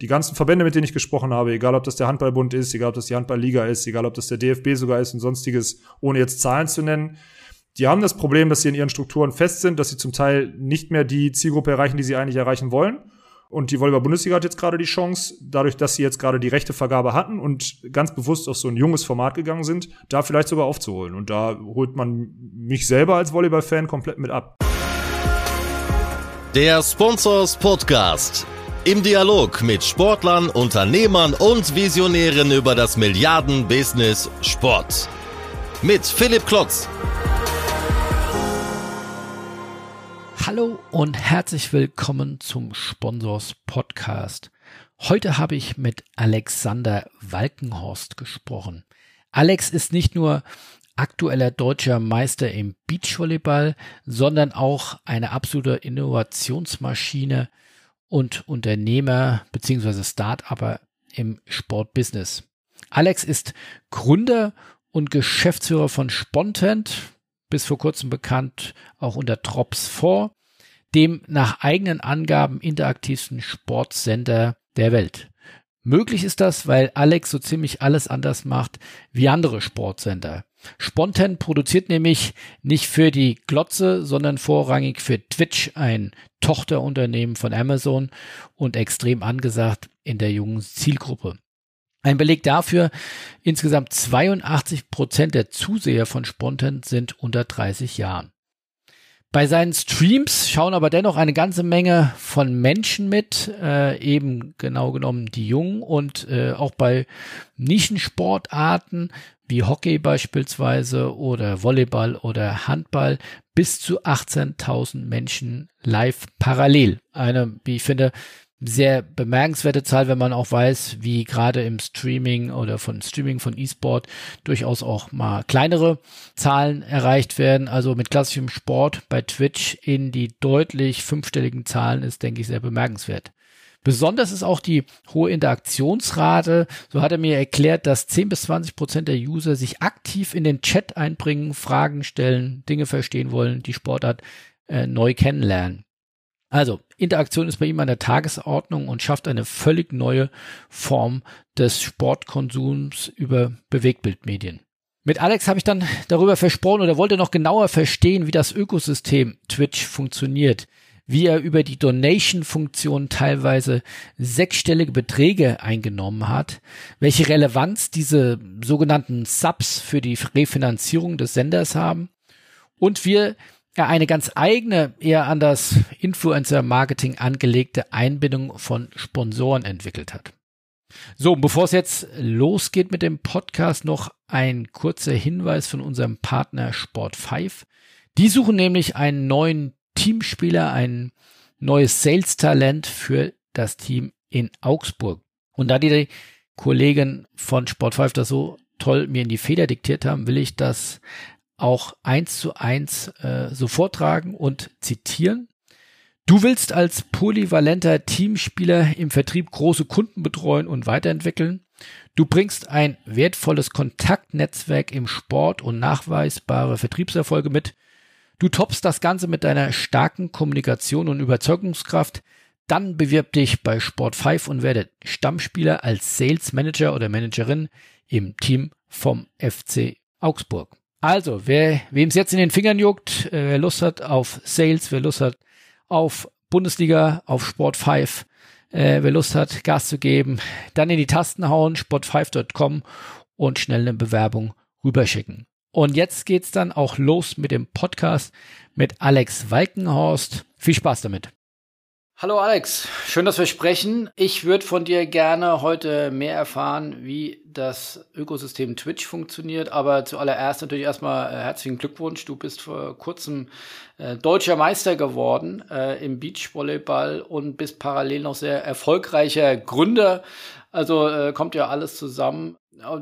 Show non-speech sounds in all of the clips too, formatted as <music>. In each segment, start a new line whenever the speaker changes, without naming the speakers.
die ganzen Verbände, mit denen ich gesprochen habe, egal ob das der Handballbund ist, egal ob das die Handballliga ist, egal ob das der DFB sogar ist und sonstiges, ohne jetzt Zahlen zu nennen, die haben das Problem, dass sie in ihren Strukturen fest sind, dass sie zum Teil nicht mehr die Zielgruppe erreichen, die sie eigentlich erreichen wollen. Und die Volleyball-Bundesliga hat jetzt gerade die Chance, dadurch, dass sie jetzt gerade die rechte Vergabe hatten und ganz bewusst auf so ein junges Format gegangen sind, da vielleicht sogar aufzuholen. Und da holt man mich selber als Volleyball-Fan komplett mit ab.
Der Sponsors Podcast. Im Dialog mit Sportlern, Unternehmern und Visionären über das Milliarden-Business Sport. Mit Philipp Klotz.
Hallo und herzlich willkommen zum Sponsors Podcast. Heute habe ich mit Alexander Walkenhorst gesprochen. Alex ist nicht nur aktueller deutscher Meister im Beachvolleyball, sondern auch eine absolute Innovationsmaschine und Unternehmer bzw. Start-Upper im Sportbusiness. Alex ist Gründer und Geschäftsführer von Spontent, bis vor kurzem bekannt auch unter Trops 4, dem nach eigenen Angaben interaktivsten Sportsender der Welt. Möglich ist das, weil Alex so ziemlich alles anders macht wie andere Sportsender. Spontan produziert nämlich nicht für die Glotze, sondern vorrangig für Twitch, ein Tochterunternehmen von Amazon und extrem angesagt in der jungen Zielgruppe. Ein Beleg dafür, insgesamt 82 Prozent der Zuseher von Spontan sind unter 30 Jahren. Bei seinen Streams schauen aber dennoch eine ganze Menge von Menschen mit, äh, eben genau genommen die Jungen und äh, auch bei Nischensportarten wie Hockey beispielsweise oder Volleyball oder Handball bis zu 18.000 Menschen live parallel. Eine, wie ich finde, sehr bemerkenswerte Zahl, wenn man auch weiß, wie gerade im Streaming oder von Streaming von E-Sport durchaus auch mal kleinere Zahlen erreicht werden. Also mit klassischem Sport bei Twitch in die deutlich fünfstelligen Zahlen ist, denke ich, sehr bemerkenswert. Besonders ist auch die hohe Interaktionsrate. So hat er mir erklärt, dass 10 bis 20 Prozent der User sich aktiv in den Chat einbringen, Fragen stellen, Dinge verstehen wollen, die Sportart äh, neu kennenlernen. Also, Interaktion ist bei ihm an der Tagesordnung und schafft eine völlig neue Form des Sportkonsums über Bewegtbildmedien. Mit Alex habe ich dann darüber versprochen oder wollte noch genauer verstehen, wie das Ökosystem Twitch funktioniert, wie er über die Donation-Funktion teilweise sechsstellige Beträge eingenommen hat, welche Relevanz diese sogenannten Subs für die Refinanzierung des Senders haben und wir er eine ganz eigene, eher an das Influencer-Marketing angelegte Einbindung von Sponsoren entwickelt hat. So, bevor es jetzt losgeht mit dem Podcast, noch ein kurzer Hinweis von unserem Partner Sport5. Die suchen nämlich einen neuen Teamspieler, ein neues Sales-Talent für das Team in Augsburg. Und da die Kollegen von Sport5 das so toll mir in die Feder diktiert haben, will ich das auch eins zu eins äh, so vortragen und zitieren. Du willst als polyvalenter Teamspieler im Vertrieb große Kunden betreuen und weiterentwickeln. Du bringst ein wertvolles Kontaktnetzwerk im Sport und nachweisbare Vertriebserfolge mit. Du toppst das Ganze mit deiner starken Kommunikation und Überzeugungskraft. Dann bewirb dich bei Sport 5 und werde Stammspieler als Sales Manager oder Managerin im Team vom FC Augsburg. Also, wer wem es jetzt in den Fingern juckt, äh, wer Lust hat auf Sales, wer Lust hat auf Bundesliga, auf Sport 5, äh, wer Lust hat, Gas zu geben, dann in die Tasten hauen, sport5.com und schnell eine Bewerbung rüberschicken. Und jetzt geht's dann auch los mit dem Podcast mit Alex Walkenhorst. Viel Spaß damit. Hallo Alex, schön, dass wir sprechen. Ich würde von dir gerne heute mehr erfahren, wie das Ökosystem Twitch funktioniert. Aber zuallererst natürlich erstmal äh, herzlichen Glückwunsch. Du bist vor kurzem äh, deutscher Meister geworden äh, im Beachvolleyball und bist parallel noch sehr erfolgreicher Gründer. Also äh, kommt ja alles zusammen.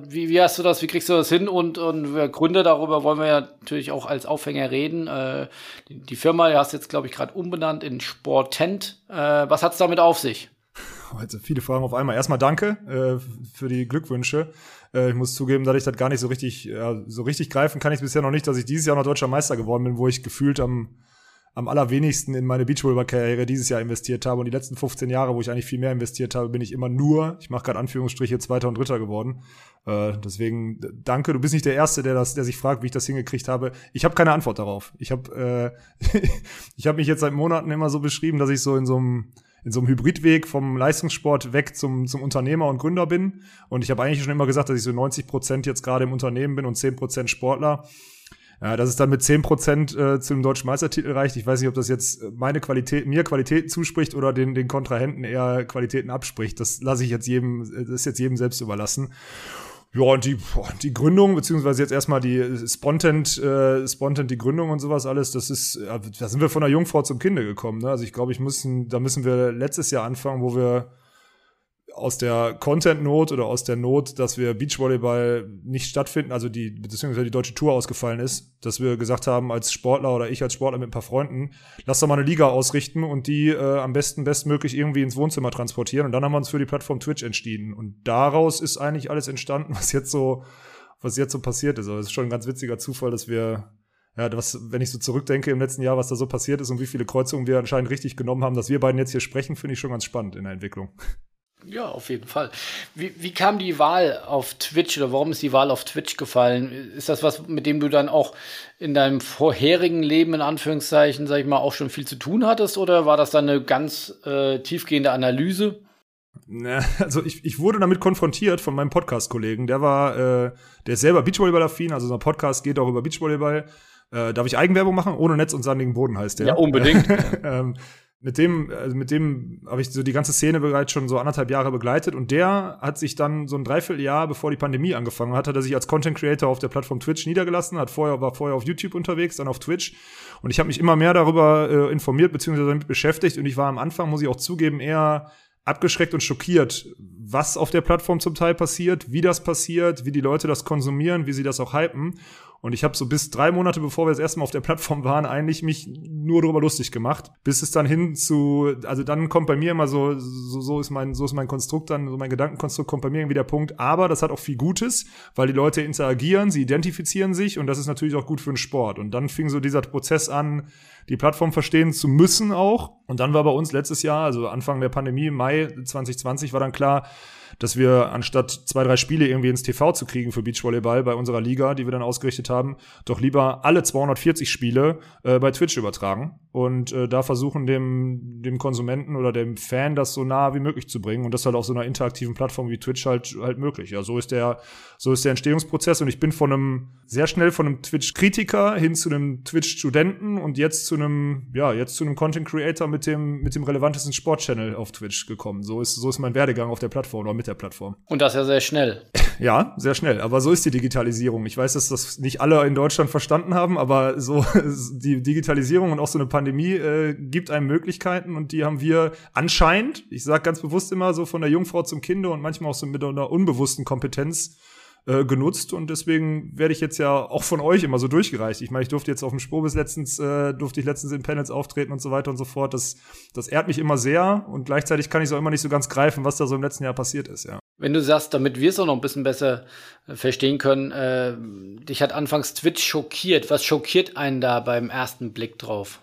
Wie, wie hast du das, wie kriegst du das hin? Und, und Gründe darüber wollen wir ja natürlich auch als Aufhänger reden. Äh, die, die Firma, du hast jetzt, glaube ich, gerade umbenannt in Sportent. Äh, was hat es damit auf sich?
Also viele Fragen auf einmal. Erstmal danke äh, für die Glückwünsche. Äh, ich muss zugeben, dass ich das gar nicht so richtig, so richtig greifen kann ich bisher noch nicht, dass ich dieses Jahr noch deutscher Meister geworden bin, wo ich gefühlt am am allerwenigsten in meine Beachvolleyball-Karriere dieses Jahr investiert habe. Und die letzten 15 Jahre, wo ich eigentlich viel mehr investiert habe, bin ich immer nur, ich mache gerade Anführungsstriche, Zweiter und Dritter geworden. Äh, deswegen danke, du bist nicht der Erste, der, das, der sich fragt, wie ich das hingekriegt habe. Ich habe keine Antwort darauf. Ich habe äh, <laughs> ich hab mich jetzt seit Monaten immer so beschrieben, dass ich so in so einem in so einem Hybridweg vom Leistungssport weg zum, zum Unternehmer und Gründer bin. Und ich habe eigentlich schon immer gesagt, dass ich so 90 Prozent jetzt gerade im Unternehmen bin und 10 Prozent Sportler. Ja, dass es dann mit 10 Prozent äh, zum deutschen Meistertitel reicht. Ich weiß nicht, ob das jetzt meine Qualität, mir Qualitäten zuspricht oder den, den Kontrahenten eher Qualitäten abspricht. Das lasse ich jetzt jedem, das ist jetzt jedem selbst überlassen. Ja, und die, die Gründung, beziehungsweise jetzt erstmal die Spontent, äh, Spontent, die Gründung und sowas alles, das ist, da sind wir von der Jungfrau zum Kinde gekommen. Ne? Also ich glaube, ich müssen, da müssen wir letztes Jahr anfangen, wo wir aus der Content-Not oder aus der Not, dass wir Beachvolleyball nicht stattfinden, also die, beziehungsweise die deutsche Tour ausgefallen ist, dass wir gesagt haben, als Sportler oder ich als Sportler mit ein paar Freunden, lass doch mal eine Liga ausrichten und die äh, am besten bestmöglich irgendwie ins Wohnzimmer transportieren. Und dann haben wir uns für die Plattform Twitch entschieden. Und daraus ist eigentlich alles entstanden, <laughs> was jetzt so, was jetzt so passiert ist. Aber es ist schon ein ganz witziger Zufall, dass wir ja, was, wenn ich so zurückdenke im letzten Jahr, was da so passiert ist und wie viele Kreuzungen wir anscheinend richtig genommen haben, dass wir beiden jetzt hier sprechen, finde ich schon ganz spannend in der Entwicklung.
Ja, auf jeden Fall. Wie, wie kam die Wahl auf Twitch oder warum ist die Wahl auf Twitch gefallen? Ist das was, mit dem du dann auch in deinem vorherigen Leben, in Anführungszeichen, sag ich mal, auch schon viel zu tun hattest oder war das dann eine ganz äh, tiefgehende Analyse?
Also ich, ich wurde damit konfrontiert von meinem Podcast-Kollegen. Der war, äh, der ist selber Beachvolleyball-affin, also unser Podcast geht auch über Beachvolleyball. Äh, darf ich Eigenwerbung machen? Ohne Netz und sandigen Boden heißt der.
Ja, unbedingt. <laughs>
ähm, mit dem, also mit dem habe ich so die ganze Szene bereits schon so anderthalb Jahre begleitet und der hat sich dann so ein Dreivierteljahr, bevor die Pandemie angefangen hat, hat er sich als Content Creator auf der Plattform Twitch niedergelassen, hat vorher, war vorher auf YouTube unterwegs, dann auf Twitch und ich habe mich immer mehr darüber äh, informiert bzw. damit beschäftigt und ich war am Anfang, muss ich auch zugeben, eher abgeschreckt und schockiert, was auf der Plattform zum Teil passiert, wie das passiert, wie die Leute das konsumieren, wie sie das auch hypen. Und ich habe so bis drei Monate, bevor wir das erste Mal auf der Plattform waren, eigentlich mich nur darüber lustig gemacht. Bis es dann hin zu, also dann kommt bei mir immer so, so, so ist mein, so ist mein Konstrukt dann, so mein Gedankenkonstrukt kommt bei mir irgendwie der Punkt. Aber das hat auch viel Gutes, weil die Leute interagieren, sie identifizieren sich und das ist natürlich auch gut für den Sport. Und dann fing so dieser Prozess an, die Plattform verstehen zu müssen auch. Und dann war bei uns letztes Jahr, also Anfang der Pandemie, Mai 2020, war dann klar, dass wir anstatt zwei, drei Spiele irgendwie ins TV zu kriegen für Beachvolleyball bei unserer Liga, die wir dann ausgerichtet haben, doch lieber alle 240 Spiele äh, bei Twitch übertragen und äh, da versuchen dem, dem Konsumenten oder dem Fan das so nah wie möglich zu bringen und das halt auf so einer interaktiven Plattform wie Twitch halt halt möglich. Ja, so ist der so ist der Entstehungsprozess und ich bin von einem sehr schnell von einem Twitch-Kritiker hin zu einem Twitch-Studenten und jetzt zu einem ja jetzt zu einem Content-Creator mit dem mit dem relevantesten Sport-Channel auf Twitch gekommen. So ist so ist mein Werdegang auf der Plattform oder mit der Plattform.
Und das ja sehr schnell. <laughs>
Ja, sehr schnell. Aber so ist die Digitalisierung. Ich weiß, dass das nicht alle in Deutschland verstanden haben, aber so <laughs> die Digitalisierung und auch so eine Pandemie äh, gibt einem Möglichkeiten und die haben wir anscheinend, ich sage ganz bewusst immer so von der Jungfrau zum Kinder und manchmal auch so mit einer unbewussten Kompetenz äh, genutzt und deswegen werde ich jetzt ja auch von euch immer so durchgereicht. Ich meine, ich durfte jetzt auf dem Spobis letztens, äh, durfte ich letztens in Panels auftreten und so weiter und so fort. Das, das ehrt mich immer sehr und gleichzeitig kann ich es auch immer nicht so ganz greifen, was da so im letzten Jahr passiert ist, ja.
Wenn du sagst, damit wir es auch noch ein bisschen besser äh, verstehen können, äh, dich hat anfangs Twitch schockiert. Was schockiert einen da beim ersten Blick drauf?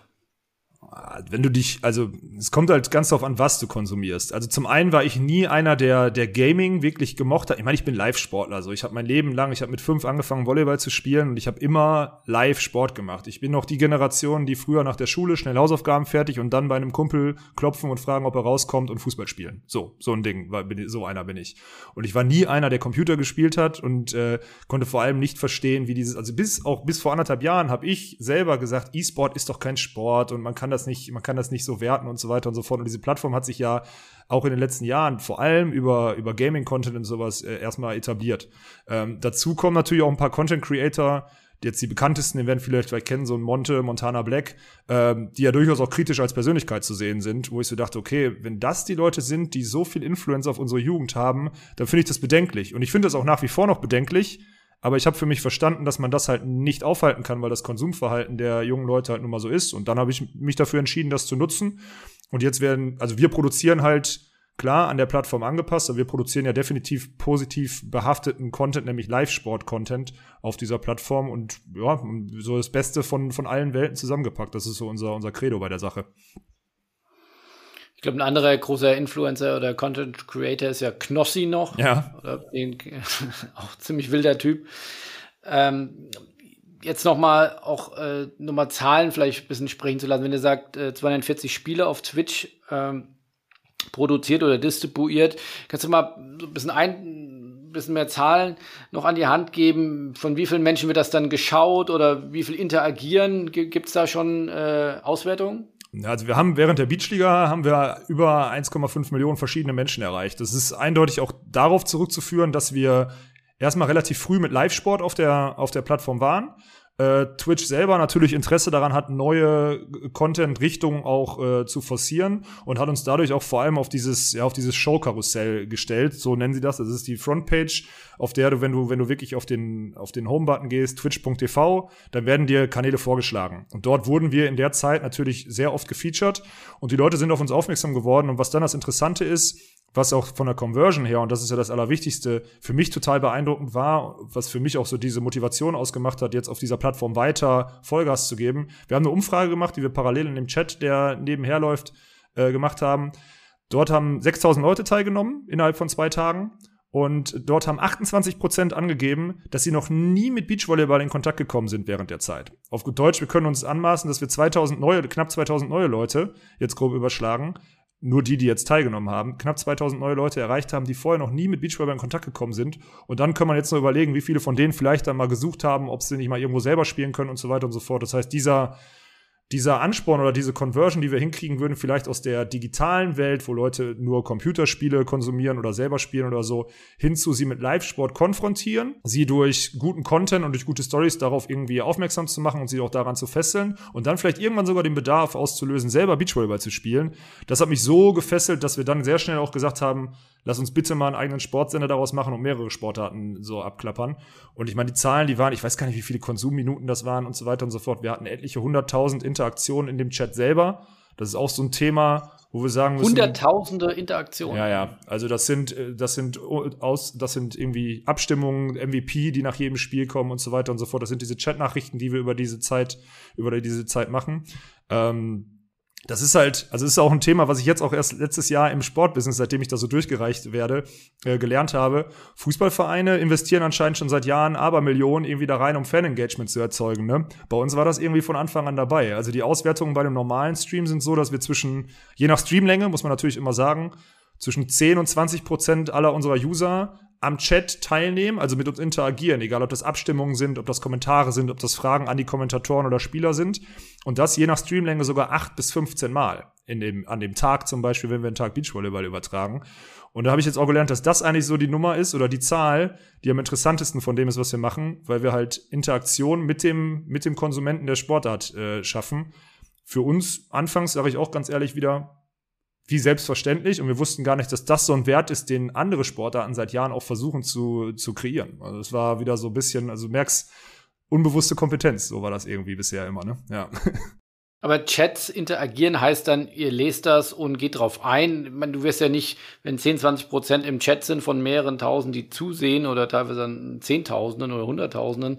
Wenn du dich, also es kommt halt ganz darauf an, was du konsumierst. Also zum einen war ich nie einer, der der Gaming wirklich gemocht hat. Ich meine, ich bin Live-Sportler, so ich habe mein Leben lang, ich habe mit fünf angefangen Volleyball zu spielen und ich habe immer Live-Sport gemacht. Ich bin noch die Generation, die früher nach der Schule schnell Hausaufgaben fertig und dann bei einem Kumpel klopfen und fragen, ob er rauskommt und Fußball spielen. So, so ein Ding, so einer bin ich. Und ich war nie einer, der Computer gespielt hat und äh, konnte vor allem nicht verstehen, wie dieses, also bis auch bis vor anderthalb Jahren habe ich selber gesagt, E-Sport ist doch kein Sport und man kann das nicht, man kann das nicht so werten und so weiter und so fort. Und diese Plattform hat sich ja auch in den letzten Jahren vor allem über, über Gaming-Content und sowas äh, erstmal etabliert. Ähm, dazu kommen natürlich auch ein paar Content-Creator, jetzt die bekanntesten, den werden vielleicht vielleicht kennen, so ein Monte, Montana Black, ähm, die ja durchaus auch kritisch als Persönlichkeit zu sehen sind, wo ich so dachte, okay, wenn das die Leute sind, die so viel Influence auf unsere Jugend haben, dann finde ich das bedenklich. Und ich finde das auch nach wie vor noch bedenklich, aber ich habe für mich verstanden, dass man das halt nicht aufhalten kann, weil das Konsumverhalten der jungen Leute halt nun mal so ist. Und dann habe ich mich dafür entschieden, das zu nutzen. Und jetzt werden, also wir produzieren halt klar an der Plattform angepasst, aber wir produzieren ja definitiv positiv behafteten Content, nämlich Live-Sport-Content auf dieser Plattform und ja, so das Beste von, von allen Welten zusammengepackt. Das ist so unser, unser Credo bei der Sache.
Ich glaube, ein anderer großer Influencer oder Content Creator ist ja Knossi noch.
Ja.
Den, <laughs> auch ziemlich wilder Typ. Ähm, jetzt noch mal auch äh, noch mal Zahlen vielleicht ein bisschen sprechen zu lassen. Wenn ihr sagt, äh, 240 Spiele auf Twitch ähm, produziert oder distribuiert, kannst du mal so ein bisschen ein bisschen mehr Zahlen noch an die Hand geben, von wie vielen Menschen wird das dann geschaut oder wie viel interagieren? Gibt es da schon äh, Auswertungen?
Also wir haben während der Beachliga haben wir über 1,5 Millionen verschiedene Menschen erreicht. Das ist eindeutig auch darauf zurückzuführen, dass wir erstmal relativ früh mit Live-Sport auf der, auf der Plattform waren äh, Twitch selber natürlich Interesse daran hat, neue Content-Richtungen auch äh, zu forcieren und hat uns dadurch auch vor allem auf dieses, ja, auf dieses Show-Karussell gestellt. So nennen sie das. Das ist die Frontpage, auf der du, wenn du, wenn du wirklich auf den, auf den Home-Button gehst, twitch.tv, dann werden dir Kanäle vorgeschlagen. Und dort wurden wir in der Zeit natürlich sehr oft gefeatured und die Leute sind auf uns aufmerksam geworden. Und was dann das Interessante ist, was auch von der Conversion her, und das ist ja das Allerwichtigste, für mich total beeindruckend war, was für mich auch so diese Motivation ausgemacht hat, jetzt auf dieser Plattform weiter Vollgas zu geben. Wir haben eine Umfrage gemacht, die wir parallel in dem Chat, der nebenher läuft, äh, gemacht haben. Dort haben 6000 Leute teilgenommen innerhalb von zwei Tagen. Und dort haben 28 Prozent angegeben, dass sie noch nie mit Beachvolleyball in Kontakt gekommen sind während der Zeit. Auf gut Deutsch, wir können uns anmaßen, dass wir 2000 neue, knapp 2000 neue Leute jetzt grob überschlagen, nur die, die jetzt teilgenommen haben, knapp 2000 neue Leute erreicht haben, die vorher noch nie mit Beachvolleyball in Kontakt gekommen sind. Und dann kann man jetzt nur überlegen, wie viele von denen vielleicht dann mal gesucht haben, ob sie nicht mal irgendwo selber spielen können und so weiter und so fort. Das heißt, dieser dieser Ansporn oder diese Conversion, die wir hinkriegen würden, vielleicht aus der digitalen Welt, wo Leute nur Computerspiele konsumieren oder selber spielen oder so, hinzu sie mit Live-Sport konfrontieren, sie durch guten Content und durch gute Stories darauf irgendwie aufmerksam zu machen und sie auch daran zu fesseln und dann vielleicht irgendwann sogar den Bedarf auszulösen, selber Beachvolleyball zu spielen. Das hat mich so gefesselt, dass wir dann sehr schnell auch gesagt haben, lass uns bitte mal einen eigenen Sportsender daraus machen und mehrere Sportarten so abklappern. Und ich meine, die Zahlen, die waren, ich weiß gar nicht, wie viele Konsumminuten das waren und so weiter und so fort. Wir hatten etliche hunderttausend Interaktionen in dem Chat selber. Das ist auch so ein Thema, wo wir sagen
müssen. Hunderttausende Interaktionen.
Ja, ja. Also das sind, äh, das sind aus, das sind irgendwie Abstimmungen, MVP, die nach jedem Spiel kommen und so weiter und so fort. Das sind diese Chatnachrichten, die wir über diese Zeit, über diese Zeit machen. Ähm, das ist halt, also ist auch ein Thema, was ich jetzt auch erst letztes Jahr im Sportbusiness, seitdem ich da so durchgereicht werde, äh, gelernt habe. Fußballvereine investieren anscheinend schon seit Jahren aber Millionen irgendwie da rein, um Fan-Engagement zu erzeugen. Ne? Bei uns war das irgendwie von Anfang an dabei. Also die Auswertungen bei dem normalen Stream sind so, dass wir zwischen, je nach Streamlänge, muss man natürlich immer sagen, zwischen 10 und 20 Prozent aller unserer User am Chat teilnehmen, also mit uns interagieren, egal ob das Abstimmungen sind, ob das Kommentare sind, ob das Fragen an die Kommentatoren oder Spieler sind. Und das je nach Streamlänge sogar 8 bis 15 Mal in dem, an dem Tag zum Beispiel, wenn wir einen Tag Beachvolleyball übertragen. Und da habe ich jetzt auch gelernt, dass das eigentlich so die Nummer ist oder die Zahl, die am interessantesten von dem ist, was wir machen, weil wir halt Interaktion mit dem, mit dem Konsumenten der Sportart äh, schaffen. Für uns anfangs, sage ich auch ganz ehrlich wieder, wie selbstverständlich und wir wussten gar nicht, dass das so ein Wert ist, den andere Sportarten seit Jahren auch versuchen zu, zu kreieren. Also es war wieder so ein bisschen, also du merkst, unbewusste Kompetenz, so war das irgendwie bisher immer, ne? Ja. <laughs>
Aber Chats interagieren heißt dann, ihr lest das und geht drauf ein. Ich meine, du wirst ja nicht, wenn 10, 20 Prozent im Chat sind von mehreren Tausend, die zusehen oder teilweise dann Zehntausenden oder Hunderttausenden,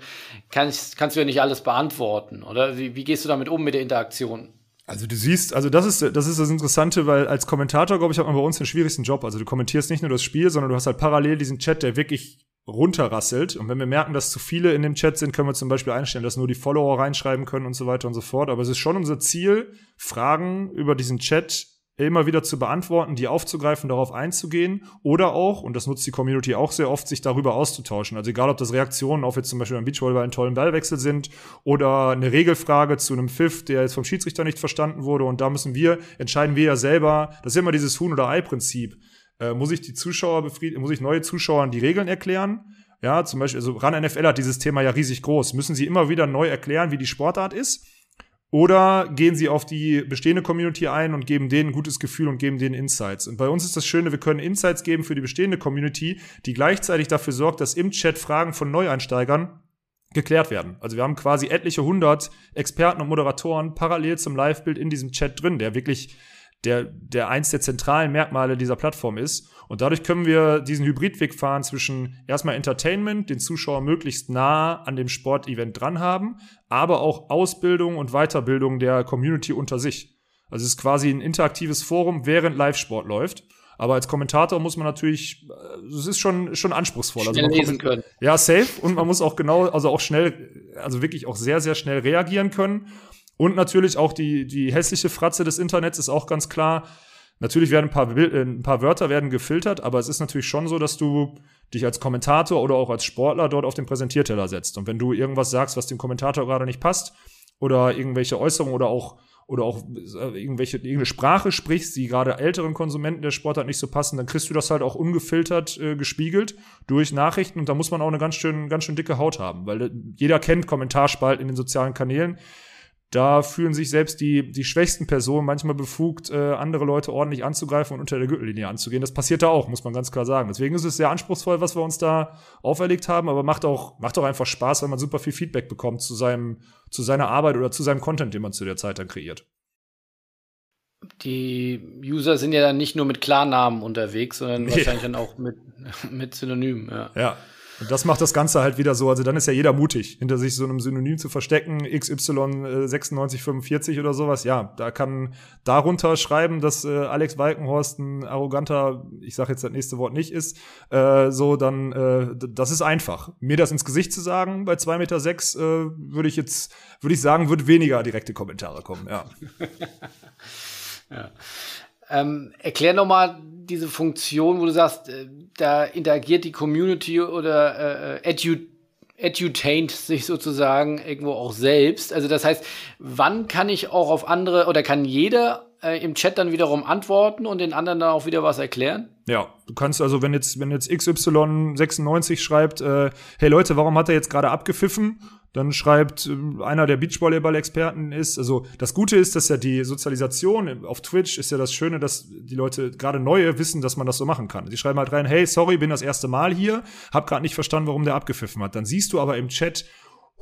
kannst, kannst du ja nicht alles beantworten, oder? Wie, wie gehst du damit um mit der Interaktion?
Also du siehst, also das ist das ist das Interessante, weil als Kommentator, glaube ich, hat man bei uns den schwierigsten Job. Also du kommentierst nicht nur das Spiel, sondern du hast halt parallel diesen Chat, der wirklich runterrasselt. Und wenn wir merken, dass zu viele in dem Chat sind, können wir zum Beispiel einstellen, dass nur die Follower reinschreiben können und so weiter und so fort. Aber es ist schon unser Ziel, Fragen über diesen Chat immer wieder zu beantworten, die aufzugreifen, darauf einzugehen oder auch, und das nutzt die Community auch sehr oft, sich darüber auszutauschen. Also egal, ob das Reaktionen auf jetzt zum Beispiel beim Beachvolleyball einen tollen Ballwechsel sind oder eine Regelfrage zu einem Pfiff, der jetzt vom Schiedsrichter nicht verstanden wurde und da müssen wir, entscheiden wir ja selber, das ist immer dieses Huhn- oder Ei-Prinzip. Äh, muss ich die Zuschauer befriedigen, muss ich neue Zuschauern die Regeln erklären? Ja, zum Beispiel, also RAN NFL hat dieses Thema ja riesig groß. Müssen sie immer wieder neu erklären, wie die Sportart ist? Oder gehen sie auf die bestehende Community ein und geben denen ein gutes Gefühl und geben denen Insights. Und bei uns ist das Schöne, wir können Insights geben für die bestehende Community, die gleichzeitig dafür sorgt, dass im Chat Fragen von Neueinsteigern geklärt werden. Also wir haben quasi etliche hundert Experten und Moderatoren parallel zum Live-Bild in diesem Chat drin, der wirklich der, der eins der zentralen Merkmale dieser Plattform ist. Und dadurch können wir diesen Hybridweg fahren zwischen erstmal Entertainment, den Zuschauer möglichst nah an dem Sportevent dran haben, aber auch Ausbildung und Weiterbildung der Community unter sich. Also es ist quasi ein interaktives Forum, während Live-Sport läuft. Aber als Kommentator muss man natürlich, äh, es ist schon, schon anspruchsvoll.
Also schnell also lesen können.
Ja, safe. Und man muss auch genau, also auch schnell, also wirklich auch sehr, sehr schnell reagieren können. Und natürlich auch die, die hässliche Fratze des Internets ist auch ganz klar. Natürlich werden ein paar, äh, ein paar Wörter werden gefiltert, aber es ist natürlich schon so, dass du dich als Kommentator oder auch als Sportler dort auf den Präsentierteller setzt. Und wenn du irgendwas sagst, was dem Kommentator gerade nicht passt, oder irgendwelche Äußerungen oder auch oder auch äh, irgendwelche irgendeine Sprache sprichst, die gerade älteren Konsumenten der Sportart nicht so passen, dann kriegst du das halt auch ungefiltert äh, gespiegelt durch Nachrichten und da muss man auch eine ganz schön ganz schön dicke Haut haben, weil äh, jeder kennt Kommentarspalten in den sozialen Kanälen da fühlen sich selbst die, die schwächsten Personen manchmal befugt, äh, andere Leute ordentlich anzugreifen und unter der Gürtellinie anzugehen. Das passiert da auch, muss man ganz klar sagen. Deswegen ist es sehr anspruchsvoll, was wir uns da auferlegt haben, aber macht auch, macht auch einfach Spaß, wenn man super viel Feedback bekommt zu seinem, zu seiner Arbeit oder zu seinem Content, den man zu der Zeit dann kreiert.
Die User sind ja dann nicht nur mit Klarnamen unterwegs, sondern wahrscheinlich dann auch mit, <laughs> mit Synonymen. Ja.
ja. Und das macht das Ganze halt wieder so. Also dann ist ja jeder mutig, hinter sich so einem Synonym zu verstecken, XY 9645 oder sowas. Ja, da kann darunter schreiben, dass äh, Alex Walkenhorst ein arroganter, ich sage jetzt das nächste Wort nicht ist. Äh, so, dann, äh, das ist einfach. Mir das ins Gesicht zu sagen bei zwei Meter, sechs, äh, würde ich jetzt, würde ich sagen, wird weniger direkte Kommentare kommen, ja. <laughs>
ja. Ähm, erklär nochmal diese Funktion, wo du sagst, äh, da interagiert die Community oder äh, edu edutaint sich sozusagen irgendwo auch selbst. Also das heißt, wann kann ich auch auf andere oder kann jeder äh, im Chat dann wiederum antworten und den anderen dann auch wieder was erklären?
Ja, du kannst also, wenn jetzt, wenn jetzt XY96 schreibt, äh, hey Leute, warum hat er jetzt gerade abgepfiffen? Dann schreibt äh, einer der Beachvolleyball-Experten ist, also das Gute ist, dass ja die Sozialisation auf Twitch ist ja das Schöne, dass die Leute gerade neue wissen, dass man das so machen kann. Die schreiben halt rein, hey, sorry, bin das erste Mal hier, hab gerade nicht verstanden, warum der abgepfiffen hat. Dann siehst du aber im Chat,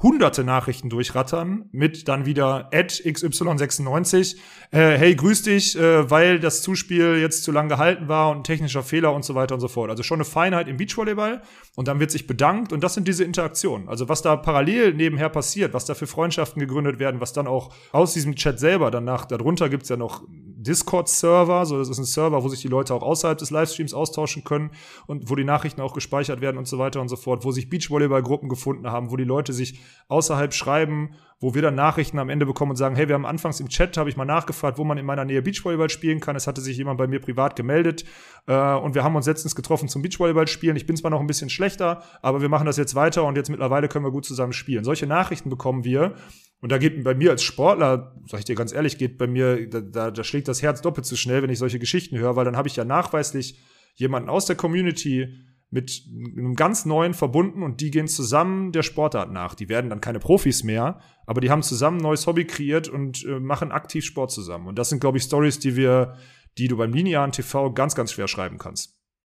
hunderte Nachrichten durchrattern mit dann wieder at xy96, äh, hey, grüß dich, äh, weil das Zuspiel jetzt zu lang gehalten war und technischer Fehler und so weiter und so fort. Also schon eine Feinheit im Beachvolleyball und dann wird sich bedankt und das sind diese Interaktionen. Also was da parallel nebenher passiert, was da für Freundschaften gegründet werden, was dann auch aus diesem Chat selber danach, darunter gibt's ja noch Discord-Server, so das ist ein Server, wo sich die Leute auch außerhalb des Livestreams austauschen können und wo die Nachrichten auch gespeichert werden und so weiter und so fort, wo sich Beachvolleyball-Gruppen gefunden haben, wo die Leute sich außerhalb schreiben, wo wir dann Nachrichten am Ende bekommen und sagen, hey, wir haben anfangs im Chat, habe ich mal nachgefragt, wo man in meiner Nähe Beachvolleyball spielen kann. Es hatte sich jemand bei mir privat gemeldet äh, und wir haben uns letztens getroffen zum Beachvolleyball spielen. Ich bin zwar noch ein bisschen schlechter, aber wir machen das jetzt weiter und jetzt mittlerweile können wir gut zusammen spielen. Solche Nachrichten bekommen wir und da geht bei mir als Sportler, sag ich dir ganz ehrlich, geht bei mir, da, da, da schlägt das Herz doppelt so schnell, wenn ich solche Geschichten höre, weil dann habe ich ja nachweislich jemanden aus der Community mit einem ganz neuen verbunden und die gehen zusammen der Sportart nach. Die werden dann keine Profis mehr, aber die haben zusammen ein neues Hobby kreiert und äh, machen aktiv Sport zusammen. Und das sind, glaube ich, Stories, die wir, die du beim linearen TV ganz, ganz schwer schreiben kannst.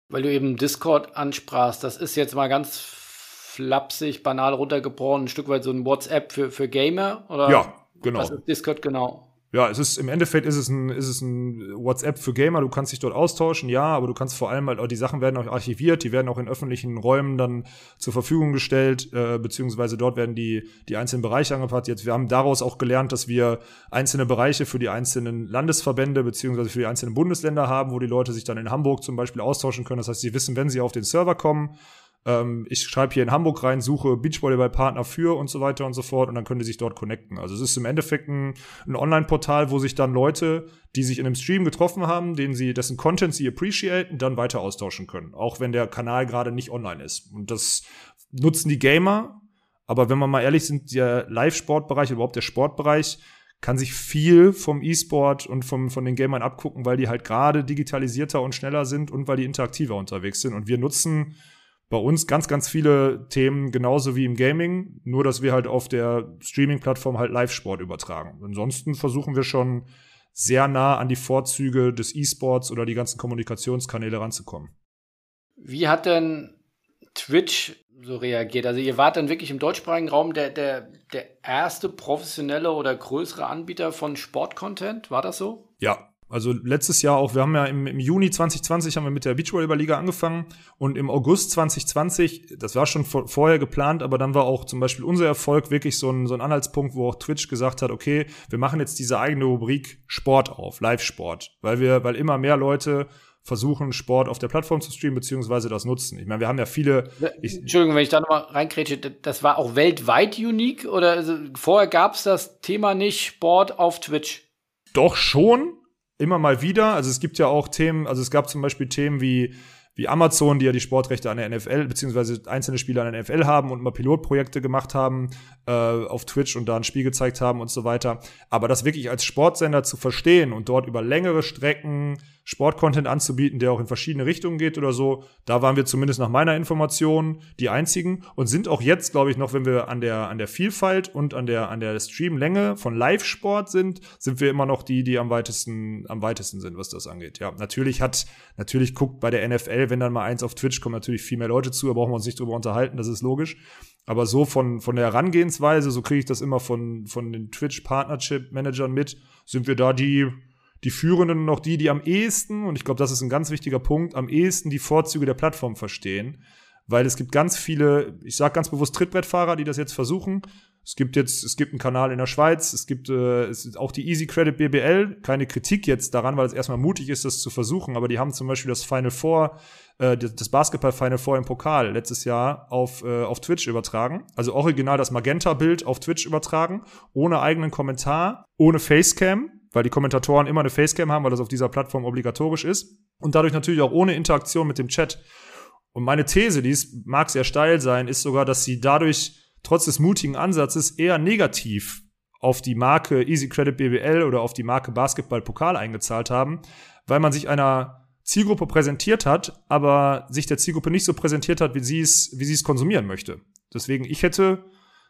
Weil du eben Discord ansprachst, das ist jetzt mal ganz flapsig, banal runtergebrochen, ein Stück weit so ein WhatsApp für, für Gamer? Oder
ja, genau. Was
ist Discord genau?
Ja, es ist im Endeffekt ist es ein ist es ein WhatsApp für Gamer. Du kannst dich dort austauschen, ja, aber du kannst vor allem halt auch die Sachen werden auch archiviert, die werden auch in öffentlichen Räumen dann zur Verfügung gestellt, äh, beziehungsweise dort werden die die einzelnen Bereiche angepasst. Jetzt wir haben daraus auch gelernt, dass wir einzelne Bereiche für die einzelnen Landesverbände beziehungsweise für die einzelnen Bundesländer haben, wo die Leute sich dann in Hamburg zum Beispiel austauschen können. Das heißt, sie wissen, wenn sie auf den Server kommen, ähm, ich schreibe hier in Hamburg rein, suche Beachvolleyball-Partner für und so weiter und so fort und dann können die sich dort connecten. Also es ist im Endeffekt ein, ein Online-Portal, wo sich dann Leute, die sich in einem Stream getroffen haben, den sie, dessen Content sie appreciaten, dann weiter austauschen können. Auch wenn der Kanal gerade nicht online ist. Und das nutzen die Gamer. Aber wenn man mal ehrlich sind, der Live-Sportbereich, überhaupt der Sportbereich, kann sich viel vom E-Sport und vom, von den Gamern abgucken, weil die halt gerade digitalisierter und schneller sind und weil die interaktiver unterwegs sind. Und wir nutzen bei uns ganz, ganz viele Themen genauso wie im Gaming, nur dass wir halt auf der Streaming-Plattform halt Live-Sport übertragen. Ansonsten versuchen wir schon sehr nah an die Vorzüge des E-Sports oder die ganzen Kommunikationskanäle ranzukommen.
Wie hat denn Twitch so reagiert? Also ihr wart dann wirklich im deutschsprachigen Raum der, der, der erste professionelle oder größere Anbieter von Sportcontent, war das so?
Ja, Also letztes Jahr auch, wir haben ja im, im Juni 2020 haben wir mit der Beachvolleyball-Liga angefangen und im August 2020, das war schon vor, vorher geplant, aber dann war auch zum Beispiel unser Erfolg wirklich so ein, so ein Anhaltspunkt, wo auch Twitch gesagt hat, okay, wir machen jetzt diese eigene Rubrik Sport auf, Live-Sport, weil wir, weil immer mehr Leute versuchen, Sport auf der Plattform zu streamen, beziehungsweise das nutzen. Ich meine, wir haben ja viele.
Ich, Entschuldigung, wenn ich da nochmal reinkrätsche, das war auch weltweit unique oder also vorher gab es das Thema nicht Sport auf Twitch?
Doch schon, immer mal wieder. Also es gibt ja auch Themen, also es gab zum Beispiel Themen wie wie Amazon, die ja die Sportrechte an der NFL, beziehungsweise einzelne Spieler an der NFL haben und mal Pilotprojekte gemacht haben äh, auf Twitch und da ein Spiel gezeigt haben und so weiter. Aber das wirklich als Sportsender zu verstehen und dort über längere Strecken Sportcontent anzubieten, der auch in verschiedene Richtungen geht oder so. Da waren wir zumindest nach meiner Information die einzigen und sind auch jetzt, glaube ich, noch, wenn wir an der, an der Vielfalt und an der, an der Streamlänge von Live-Sport sind, sind wir immer noch die, die am weitesten, am weitesten sind, was das angeht. Ja, natürlich hat, natürlich guckt bei der NFL, wenn dann mal eins auf Twitch kommt, natürlich viel mehr Leute zu, da brauchen wir uns nicht drüber unterhalten, das ist logisch. Aber so von, von der Herangehensweise, so kriege ich das immer von, von den Twitch-Partnership-Managern mit, sind wir da die, die Führenden noch die, die am ehesten, und ich glaube, das ist ein ganz wichtiger Punkt, am ehesten die Vorzüge der Plattform verstehen. Weil es gibt ganz viele, ich sage ganz bewusst Trittbrettfahrer, die das jetzt versuchen. Es gibt jetzt, es gibt einen Kanal in der Schweiz, es gibt äh, es ist auch die Easy Credit BBL. Keine Kritik jetzt daran, weil es erstmal mutig ist, das zu versuchen, aber die haben zum Beispiel das Final Four, äh, das Basketball Final Four im Pokal letztes Jahr auf, äh, auf Twitch übertragen. Also original das Magenta-Bild auf Twitch übertragen, ohne eigenen Kommentar, ohne Facecam weil die Kommentatoren immer eine Facecam haben, weil das auf dieser Plattform obligatorisch ist. Und dadurch natürlich auch ohne Interaktion mit dem Chat. Und meine These, die mag sehr steil sein, ist sogar, dass sie dadurch trotz des mutigen Ansatzes eher negativ auf die Marke Easy Credit BBL oder auf die Marke Basketball Pokal eingezahlt haben, weil man sich einer Zielgruppe präsentiert hat, aber sich der Zielgruppe nicht so präsentiert hat, wie sie es, wie sie es konsumieren möchte. Deswegen, ich hätte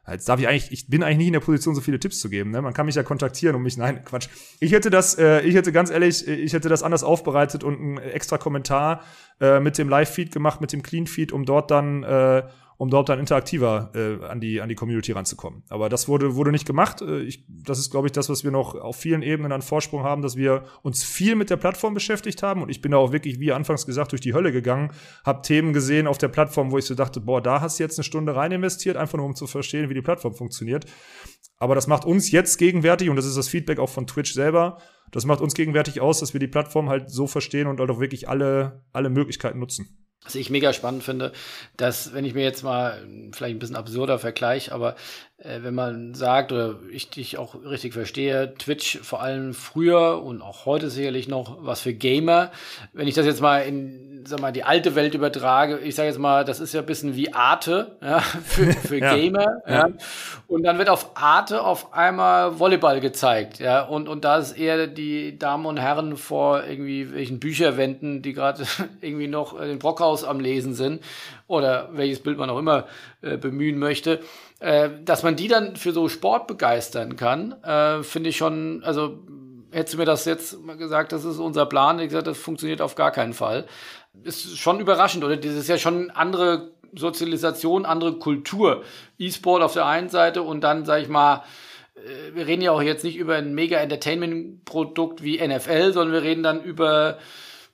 Jetzt darf ich eigentlich, ich bin eigentlich nicht in der Position, so viele Tipps zu geben. Ne? Man kann mich ja kontaktieren und mich, nein, Quatsch. Ich hätte das, äh, ich hätte ganz ehrlich, ich hätte das anders aufbereitet und einen extra Kommentar äh, mit dem Live-Feed gemacht, mit dem Clean-Feed, um dort dann äh, um dort dann interaktiver äh, an, die, an die Community ranzukommen. Aber das wurde, wurde nicht gemacht. Äh, ich, das ist, glaube ich, das, was wir noch auf vielen Ebenen an Vorsprung haben, dass wir uns viel mit der Plattform beschäftigt haben. Und ich bin da auch wirklich, wie anfangs gesagt, durch die Hölle gegangen, habe Themen gesehen auf der Plattform, wo ich so dachte, boah, da hast du jetzt eine Stunde rein investiert, einfach nur um zu verstehen, wie die Plattform funktioniert. Aber das macht uns jetzt gegenwärtig, und das ist das Feedback auch von Twitch selber, das macht uns gegenwärtig aus, dass wir die Plattform halt so verstehen und halt auch wirklich alle, alle Möglichkeiten nutzen.
Was ich mega spannend finde, dass, wenn ich mir jetzt mal vielleicht ein bisschen absurder Vergleich, aber wenn man sagt, oder ich dich auch richtig verstehe, Twitch vor allem früher und auch heute sicherlich noch was für Gamer. Wenn ich das jetzt mal in, sag mal, die alte Welt übertrage, ich sage jetzt mal, das ist ja ein bisschen wie Arte, <laughs> ja, für, für ja, Gamer, ja. Und dann wird auf Arte auf einmal Volleyball gezeigt, ja, und, und da ist eher die Damen und Herren vor irgendwie welchen Bücherwänden, die gerade <laughs> irgendwie noch den Brockhaus am Lesen sind, oder welches Bild man auch immer äh, bemühen möchte äh, dass man die dann für so Sport begeistern kann, äh, finde ich schon, also hättest du mir das jetzt mal gesagt, das ist unser Plan, ich gesagt, das funktioniert auf gar keinen Fall. Ist schon überraschend, oder? Das ist ja schon andere Sozialisation, andere Kultur. E-Sport auf der einen Seite und dann, sag ich mal, äh, wir reden ja auch jetzt nicht über ein mega Entertainment-Produkt wie NFL, sondern wir reden dann über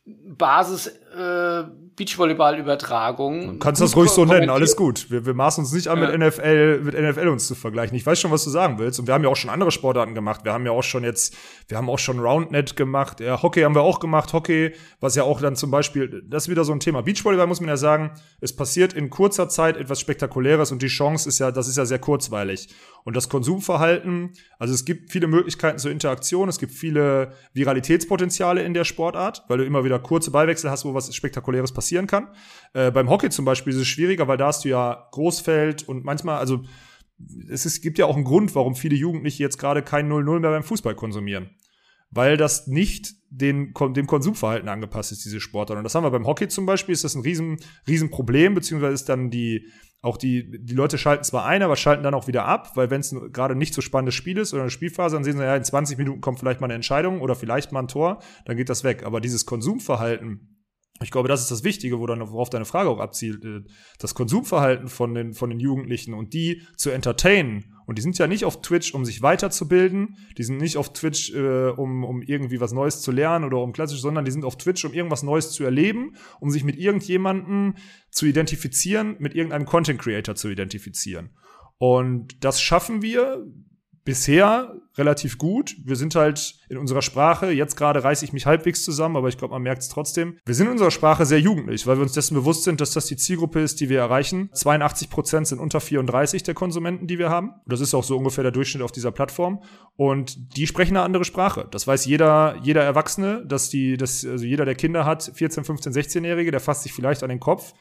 Basis äh, Beachvolleyball-Übertragung.
Kannst das ruhig so nennen, alles gut. Wir, wir maßen uns nicht an, ja. mit NFL, mit NFL uns zu vergleichen. Ich weiß schon, was du sagen willst. Und wir haben ja auch schon andere Sportarten gemacht. Wir haben ja auch schon jetzt, wir haben auch schon Roundnet gemacht. Ja, Hockey haben wir auch gemacht. Hockey, was ja auch dann zum Beispiel, das ist wieder so ein Thema. Beachvolleyball muss man ja sagen, es passiert in kurzer Zeit etwas Spektakuläres und die Chance ist ja, das ist ja sehr kurzweilig. Und das Konsumverhalten, also es gibt viele Möglichkeiten zur Interaktion, es gibt viele Viralitätspotenziale in der Sportart, weil du immer wieder kurze Beiwechsel hast, wo was Spektakuläres passieren kann. Äh, beim Hockey zum Beispiel ist es schwieriger, weil da hast du ja Großfeld und manchmal, also es ist, gibt ja auch einen Grund, warum viele Jugendliche jetzt gerade kein 0-0 mehr beim Fußball konsumieren. Weil das nicht den, dem Konsumverhalten angepasst ist, diese Sportart. Und das haben wir beim Hockey zum Beispiel, ist das ein riesen, riesen Problem, beziehungsweise ist dann die, auch die, die Leute schalten zwar ein, aber schalten dann auch wieder ab, weil wenn es gerade nicht so spannendes Spiel ist oder eine Spielphase, dann sehen sie, ja, in 20 Minuten kommt vielleicht mal eine Entscheidung oder vielleicht mal ein Tor, dann geht das weg. Aber dieses Konsumverhalten, ich glaube, das ist das Wichtige, worauf deine Frage auch abzielt, äh, das Konsumverhalten von den, von den Jugendlichen und die zu entertainen Und die sind ja nicht auf Twitch, um sich weiterzubilden. Die sind nicht auf Twitch, äh, um, um irgendwie was Neues zu lernen oder um klassisch, sondern die sind auf Twitch, um irgendwas Neues zu erleben, um sich mit irgendjemandem zu identifizieren, mit irgendeinem Content Creator zu identifizieren. Und das schaffen wir bisher relativ gut. Wir sind halt in unserer Sprache, jetzt gerade reiße ich mich halbwegs zusammen, aber ich glaube, man merkt es trotzdem. Wir sind in unserer Sprache sehr jugendlich, weil wir uns dessen bewusst sind, dass das die Zielgruppe ist, die wir erreichen. 82 Prozent sind unter 34 der Konsumenten, die wir haben. Das ist auch so ungefähr der Durchschnitt auf dieser Plattform. Und die sprechen eine andere Sprache. Das weiß jeder, jeder Erwachsene, dass die, dass, also jeder, der Kinder hat, 14, 15, 16-Jährige, der fasst sich vielleicht an den Kopf.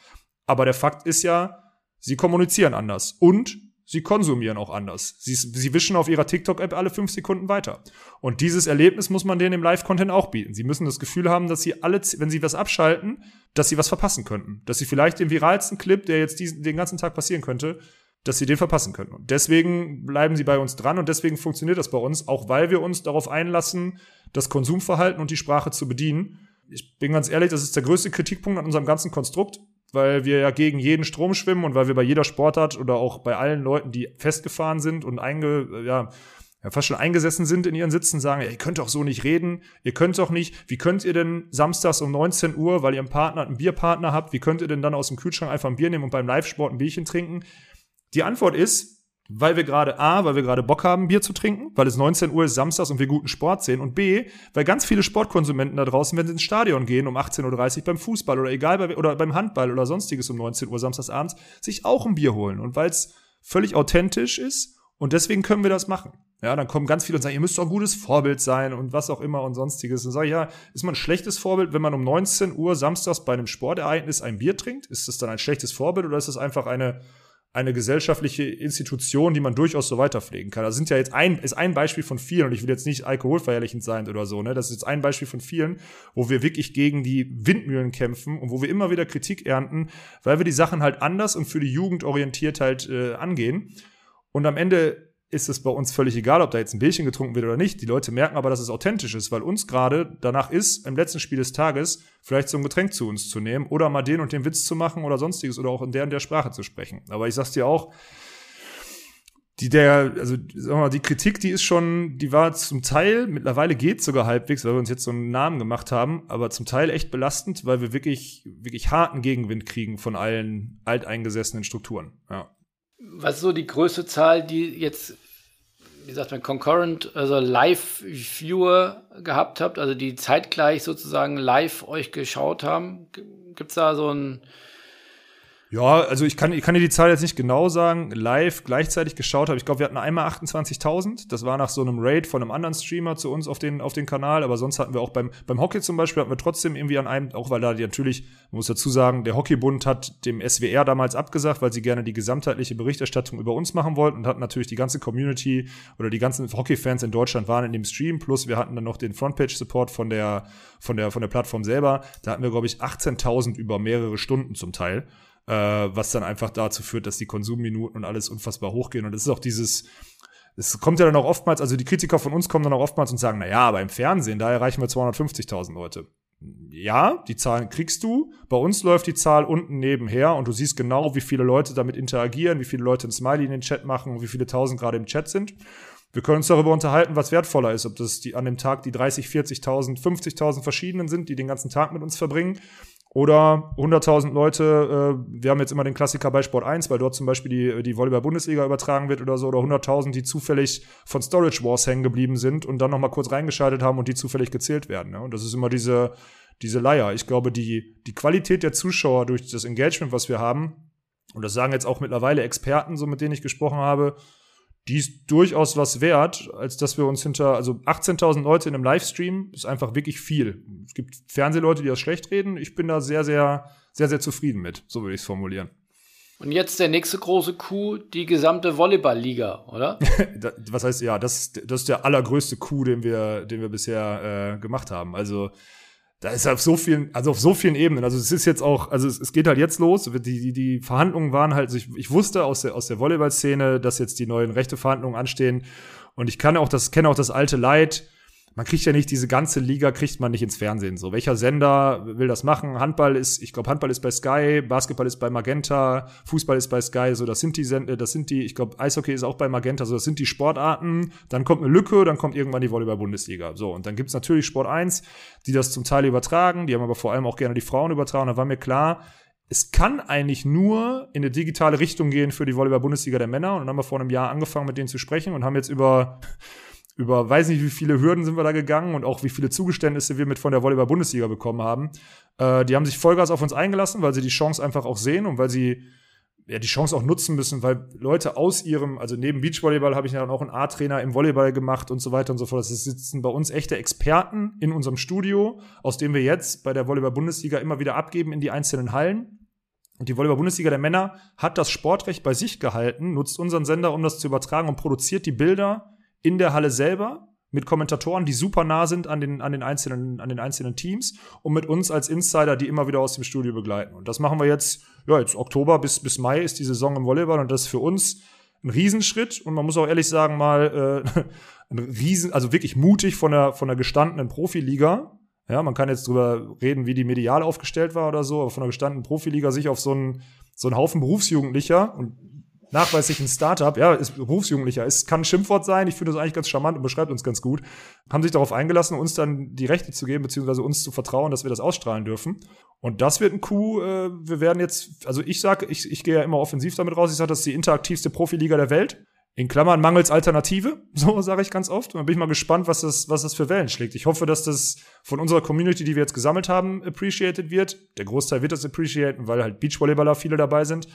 Aber der Fakt ist ja, sie kommunizieren anders. Und Sie konsumieren auch anders. Sie, sie wischen auf ihrer TikTok-App alle fünf Sekunden weiter. Und dieses Erlebnis muss man denen im Live-Content auch bieten. Sie müssen das Gefühl haben, dass sie alle, wenn sie was abschalten, dass sie was verpassen könnten. Dass sie vielleicht den viralsten Clip, der jetzt diesen, den ganzen Tag passieren könnte, dass sie den verpassen könnten. Und deswegen bleiben sie bei uns dran und deswegen funktioniert das bei uns, auch weil wir uns darauf einlassen, das Konsumverhalten und die Sprache zu bedienen. Ich bin ganz ehrlich, das ist der größte Kritikpunkt an unserem ganzen Konstrukt weil wir ja gegen jeden Strom schwimmen und weil wir bei jeder Sportart oder auch bei allen Leuten, die festgefahren sind und einge, ja, ja, fast schon eingesessen sind in ihren Sitzen, sagen, ja, ihr könnt doch so nicht reden, ihr könnt doch nicht, wie könnt ihr denn samstags um 19 Uhr, weil ihr einen Partner, einen Bierpartner habt, wie könnt ihr denn dann aus dem Kühlschrank einfach ein Bier nehmen und beim Live-Sport ein Bierchen trinken? Die Antwort ist, weil wir gerade A, weil wir gerade Bock haben, Bier zu trinken, weil es 19 Uhr ist samstags und wir guten Sport sehen und B, weil ganz viele Sportkonsumenten da draußen, wenn sie ins Stadion gehen um 18.30 Uhr beim Fußball oder egal bei, oder beim Handball oder sonstiges um 19 Uhr samstags abends, sich auch ein Bier holen und weil es völlig authentisch ist und deswegen können wir das machen. Ja, dann kommen ganz viele und sagen, ihr müsst doch ein gutes Vorbild sein und was auch immer und sonstiges. Und sage ich, ja, ist man ein schlechtes Vorbild, wenn man um 19 Uhr samstags bei einem Sportereignis ein Bier trinkt? Ist das dann ein schlechtes Vorbild oder ist das einfach eine eine gesellschaftliche Institution, die man durchaus so weiterpflegen kann. Das sind ja jetzt ein, ist ein Beispiel von vielen und ich will jetzt nicht alkoholverherrlichend sein oder so, ne? Das ist jetzt ein Beispiel von vielen, wo wir wirklich gegen die Windmühlen kämpfen und wo wir immer wieder Kritik ernten, weil wir die Sachen halt anders und für die Jugend orientiert halt äh, angehen. Und am Ende ist es bei uns völlig egal, ob da jetzt ein Bierchen getrunken wird oder nicht. Die Leute merken aber, dass es authentisch ist, weil uns gerade danach ist, im letzten Spiel des Tages vielleicht so ein Getränk zu uns zu nehmen oder mal den und den Witz zu machen oder sonstiges oder auch in der und der Sprache zu sprechen. Aber ich sag's dir auch, die der, also wir mal, die Kritik, die ist schon, die war zum Teil, mittlerweile geht sogar halbwegs, weil wir uns jetzt so einen Namen gemacht haben, aber zum Teil echt belastend, weil wir wirklich, wirklich harten Gegenwind kriegen von allen alteingesessenen Strukturen. Ja.
Was ist so die größte Zahl, die jetzt wie sagt man, Concurrent, also Live-Viewer gehabt habt, also die zeitgleich sozusagen live euch geschaut haben? Gibt es da so ein
ja, also ich kann, ich kann dir die Zahl jetzt nicht genau sagen, live gleichzeitig geschaut habe. Ich glaube, wir hatten einmal 28.000. Das war nach so einem Raid von einem anderen Streamer zu uns auf den, auf den Kanal. Aber sonst hatten wir auch beim, beim Hockey zum Beispiel, hatten wir trotzdem irgendwie an einem, auch weil da die natürlich, man muss dazu sagen, der Hockeybund hat dem SWR damals abgesagt, weil sie gerne die gesamtheitliche Berichterstattung über uns machen wollten und hatten natürlich die ganze Community oder die ganzen Hockey-Fans in Deutschland waren in dem Stream. Plus wir hatten dann noch den Frontpage-Support von der, von der, von der Plattform selber. Da hatten wir, glaube ich, 18.000 über mehrere Stunden zum Teil äh, was dann einfach dazu führt, dass die Konsumminuten und alles unfassbar hochgehen. Und es ist auch dieses, es kommt ja dann auch oftmals, also die Kritiker von uns kommen dann auch oftmals und sagen, na ja, aber im Fernsehen, da erreichen wir 250.000 Leute. Ja, die Zahlen kriegst du. Bei uns läuft die Zahl unten nebenher und du siehst genau, wie viele Leute damit interagieren, wie viele Leute ein Smiley in den Chat machen und wie viele tausend gerade im Chat sind. Wir können uns darüber unterhalten, was wertvoller ist, ob das die an dem Tag die 30, 40.000, 50.000 verschiedenen sind, die den ganzen Tag mit uns verbringen oder 100.000 Leute, äh, wir haben jetzt immer den Klassiker bei Sport 1, weil dort zum Beispiel die, die Volleyball-Bundesliga übertragen wird oder so, oder 100.000, die zufällig von Storage Wars hängen geblieben sind und dann nochmal kurz reingeschaltet haben und die zufällig gezählt werden. Ne? Und das ist immer diese, diese Leier. Ich glaube, die, die Qualität der Zuschauer durch das Engagement, was wir haben, und das sagen jetzt auch mittlerweile Experten, so mit denen ich gesprochen habe, die ist durchaus was wert, als dass wir uns hinter, also 18.000 Leute in einem Livestream ist einfach wirklich viel. Es gibt Fernsehleute, die das schlecht reden. Ich bin da sehr, sehr, sehr, sehr zufrieden mit. So würde ich es formulieren.
Und jetzt der nächste große Coup, die gesamte Volleyball-Liga, oder? <laughs>
was heißt, ja, das, das ist der allergrößte Coup, den wir, den wir bisher äh, gemacht haben. Also, da ist auf so vielen, also auf so vielen Ebenen. Also es ist jetzt auch, also es, es geht halt jetzt los. Die, die, die Verhandlungen waren halt, also ich, ich wusste aus der, aus der Volleyball-Szene, dass jetzt die neuen Rechteverhandlungen anstehen. Und ich kann auch das, kenne auch das alte Leid man kriegt ja nicht diese ganze Liga, kriegt man nicht ins Fernsehen. So, welcher Sender will das machen? Handball ist, ich glaube, Handball ist bei Sky, Basketball ist bei Magenta, Fußball ist bei Sky, so, das sind die Sender, das sind die, ich glaube, Eishockey ist auch bei Magenta, so, das sind die Sportarten. Dann kommt eine Lücke, dann kommt irgendwann die Volleyball-Bundesliga. So, und dann gibt's natürlich Sport 1, die das zum Teil übertragen, die haben aber vor allem auch gerne die Frauen übertragen. Da war mir klar, es kann eigentlich nur in eine digitale Richtung gehen für die Volleyball-Bundesliga der Männer. Und dann haben wir vor einem Jahr angefangen, mit denen zu sprechen und haben jetzt über über weiß nicht wie viele Hürden sind wir da gegangen und auch wie viele Zugeständnisse wir mit von der Volleyball-Bundesliga bekommen haben. Äh, die haben sich Vollgas auf uns eingelassen, weil sie die Chance einfach auch sehen und weil sie ja die Chance auch nutzen müssen, weil Leute aus ihrem, also neben Beachvolleyball habe ich dann auch einen A-Trainer im Volleyball gemacht und so weiter und so fort. Das sitzen bei uns echte Experten in unserem Studio, aus dem wir jetzt bei der Volleyball-Bundesliga immer wieder abgeben in die einzelnen Hallen. Und die Volleyball-Bundesliga der Männer hat das Sportrecht bei sich gehalten, nutzt unseren Sender, um das zu übertragen und produziert die Bilder in der Halle selber mit Kommentatoren, die super nah sind an den, an den, einzelnen, an den einzelnen Teams und mit uns als Insider, die immer wieder aus dem Studio begleiten. Und das machen wir jetzt, ja, jetzt Oktober bis, bis Mai ist die Saison im Volleyball und das ist für uns ein Riesenschritt und man muss auch ehrlich sagen, mal äh, <laughs> ein Riesen, also wirklich mutig von der, von der gestandenen Profiliga. Ja, man kann jetzt drüber reden, wie die medial aufgestellt war oder so, aber von der gestandenen Profiliga sich auf so einen, so einen Haufen Berufsjugendlicher und nachweislich ein Startup, ja, ist Berufsjugendlicher, es kann ein Schimpfwort sein, ich finde das eigentlich ganz charmant und beschreibt uns ganz gut, haben sich darauf eingelassen, uns dann die Rechte zu geben, beziehungsweise uns zu vertrauen, dass wir das ausstrahlen dürfen. Und das wird ein Coup, äh, wir werden jetzt, also ich sage, ich, ich gehe ja immer offensiv damit raus, ich sage, das ist die interaktivste Profiliga der Welt. In Klammern mangels Alternative, <laughs> so sage ich ganz oft. Und dann bin ich mal gespannt, was das, was das für Wellen schlägt. Ich hoffe, dass das von unserer Community, die wir jetzt gesammelt haben, appreciated wird. Der Großteil wird das appreciaten, weil halt Beachvolleyballer viele dabei sind.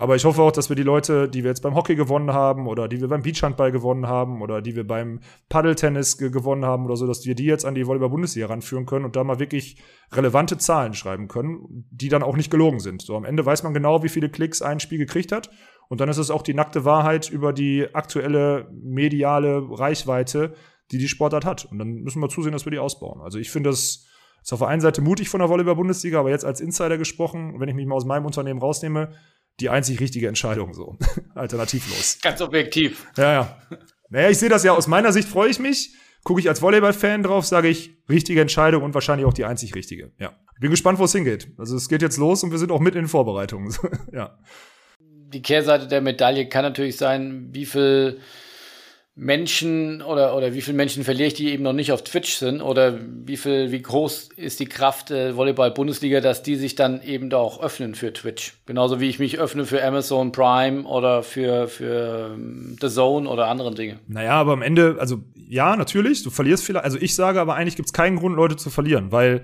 Aber ich hoffe auch, dass wir die Leute, die wir jetzt beim Hockey gewonnen haben oder die wir beim Beachhandball gewonnen haben oder die wir beim Paddeltennis ge gewonnen haben oder so, dass wir die jetzt an die Volleyball-Bundesliga ranführen können und da mal wirklich relevante Zahlen schreiben können, die dann auch nicht gelogen sind. So am Ende weiß man genau, wie viele Klicks ein Spiel gekriegt hat. Und dann ist es auch die nackte Wahrheit über die aktuelle mediale Reichweite, die die Sportart hat. Und dann müssen wir zusehen, dass wir die ausbauen. Also ich finde das ist auf der einen Seite mutig von der Volleyball-Bundesliga, aber jetzt als Insider gesprochen, wenn ich mich mal aus meinem Unternehmen rausnehme, die einzig richtige Entscheidung so. <laughs> Alternativlos.
Ganz objektiv.
Ja, ja. Naja, ich sehe das ja aus meiner Sicht, freue ich mich. Gucke ich als Volleyball-Fan drauf, sage ich, richtige Entscheidung und wahrscheinlich auch die einzig richtige. Ja. Bin gespannt, wo es hingeht. Also es geht jetzt los und wir sind auch mit in den Vorbereitungen. <laughs> ja.
Die Kehrseite der Medaille kann natürlich sein, wie viel Menschen oder, oder wie viele Menschen verliere ich, die eben noch nicht auf Twitch sind oder wie viel, wie groß ist die Kraft äh, Volleyball-Bundesliga, dass die sich dann eben da auch öffnen für Twitch. Genauso wie ich mich öffne für Amazon Prime oder für, für ähm, The Zone oder andere Dinge.
Naja, aber am Ende, also ja, natürlich, du verlierst vielleicht, also ich sage aber eigentlich gibt es keinen Grund, Leute zu verlieren, weil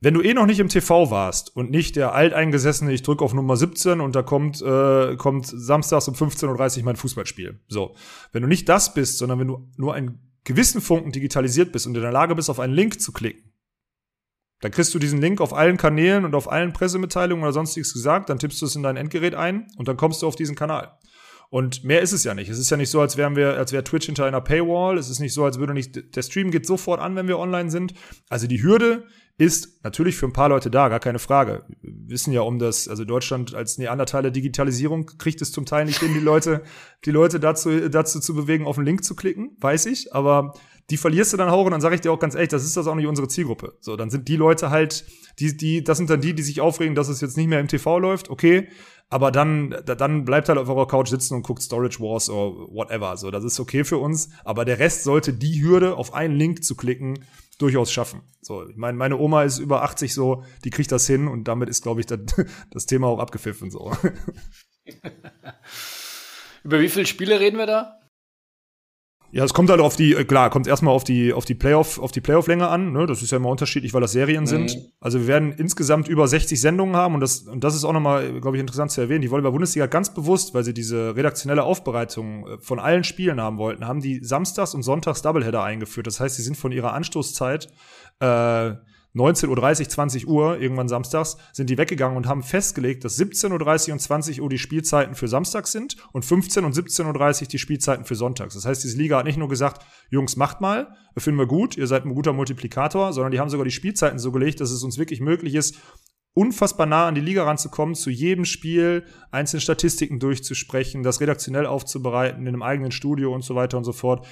wenn du eh noch nicht im TV warst und nicht der alteingesessene, ich drücke auf Nummer 17 und da kommt, äh, kommt samstags um 15.30 Uhr mein Fußballspiel. So. Wenn du nicht das bist, sondern wenn du nur einen gewissen Funken digitalisiert bist und in der Lage bist, auf einen Link zu klicken, dann kriegst du diesen Link auf allen Kanälen und auf allen Pressemitteilungen oder sonstiges gesagt, dann tippst du es in dein Endgerät ein und dann kommst du auf diesen Kanal. Und mehr ist es ja nicht. Es ist ja nicht so, als wären wir, als wäre Twitch hinter einer Paywall. Es ist nicht so, als würde nicht, der Stream geht sofort an, wenn wir online sind. Also die Hürde ist natürlich für ein paar Leute da, gar keine Frage. Wir wissen ja um das, also Deutschland als Neandertaler Digitalisierung kriegt es zum Teil nicht hin, die Leute, <laughs> die Leute dazu, dazu zu bewegen, auf den Link zu klicken, weiß ich, aber die verlierst du dann auch und dann sage ich dir auch ganz ehrlich, das ist das auch nicht unsere Zielgruppe. So, dann sind die Leute halt, die, die, das sind dann die, die sich aufregen, dass es jetzt nicht mehr im TV läuft, okay, aber dann, dann bleibt halt auf eurer Couch sitzen und guckt Storage Wars oder whatever. So, das ist okay für uns, aber der Rest sollte die Hürde, auf einen Link zu klicken, durchaus schaffen. So, ich meine, meine Oma ist über 80 so, die kriegt das hin und damit ist, glaube ich, das, <laughs> das Thema auch abgepfiffen so. <laughs>
über wie viele Spiele reden wir da?
Ja, es kommt halt auf die, äh, klar, kommt erstmal auf die, auf die Playoff, auf die Playoff-Länge an, ne? Das ist ja immer unterschiedlich, weil das Serien mhm. sind. Also wir werden insgesamt über 60 Sendungen haben und das, und das ist auch nochmal, glaube ich, interessant zu erwähnen. Die Volleyball-Bundesliga ganz bewusst, weil sie diese redaktionelle Aufbereitung äh, von allen Spielen haben wollten, haben die samstags und sonntags Doubleheader eingeführt. Das heißt, sie sind von ihrer Anstoßzeit, äh, 19.30 Uhr, 20 Uhr, irgendwann samstags, sind die weggegangen und haben festgelegt, dass 17.30 Uhr und 20 Uhr die Spielzeiten für samstags sind und 15 und 17.30 Uhr die Spielzeiten für sonntags. Das heißt, diese Liga hat nicht nur gesagt, Jungs, macht mal, finden wir gut, ihr seid ein guter Multiplikator, sondern die haben sogar die Spielzeiten so gelegt, dass es uns wirklich möglich ist, unfassbar nah an die Liga ranzukommen, zu jedem Spiel einzelne Statistiken durchzusprechen, das redaktionell aufzubereiten in einem eigenen Studio und so weiter und so fort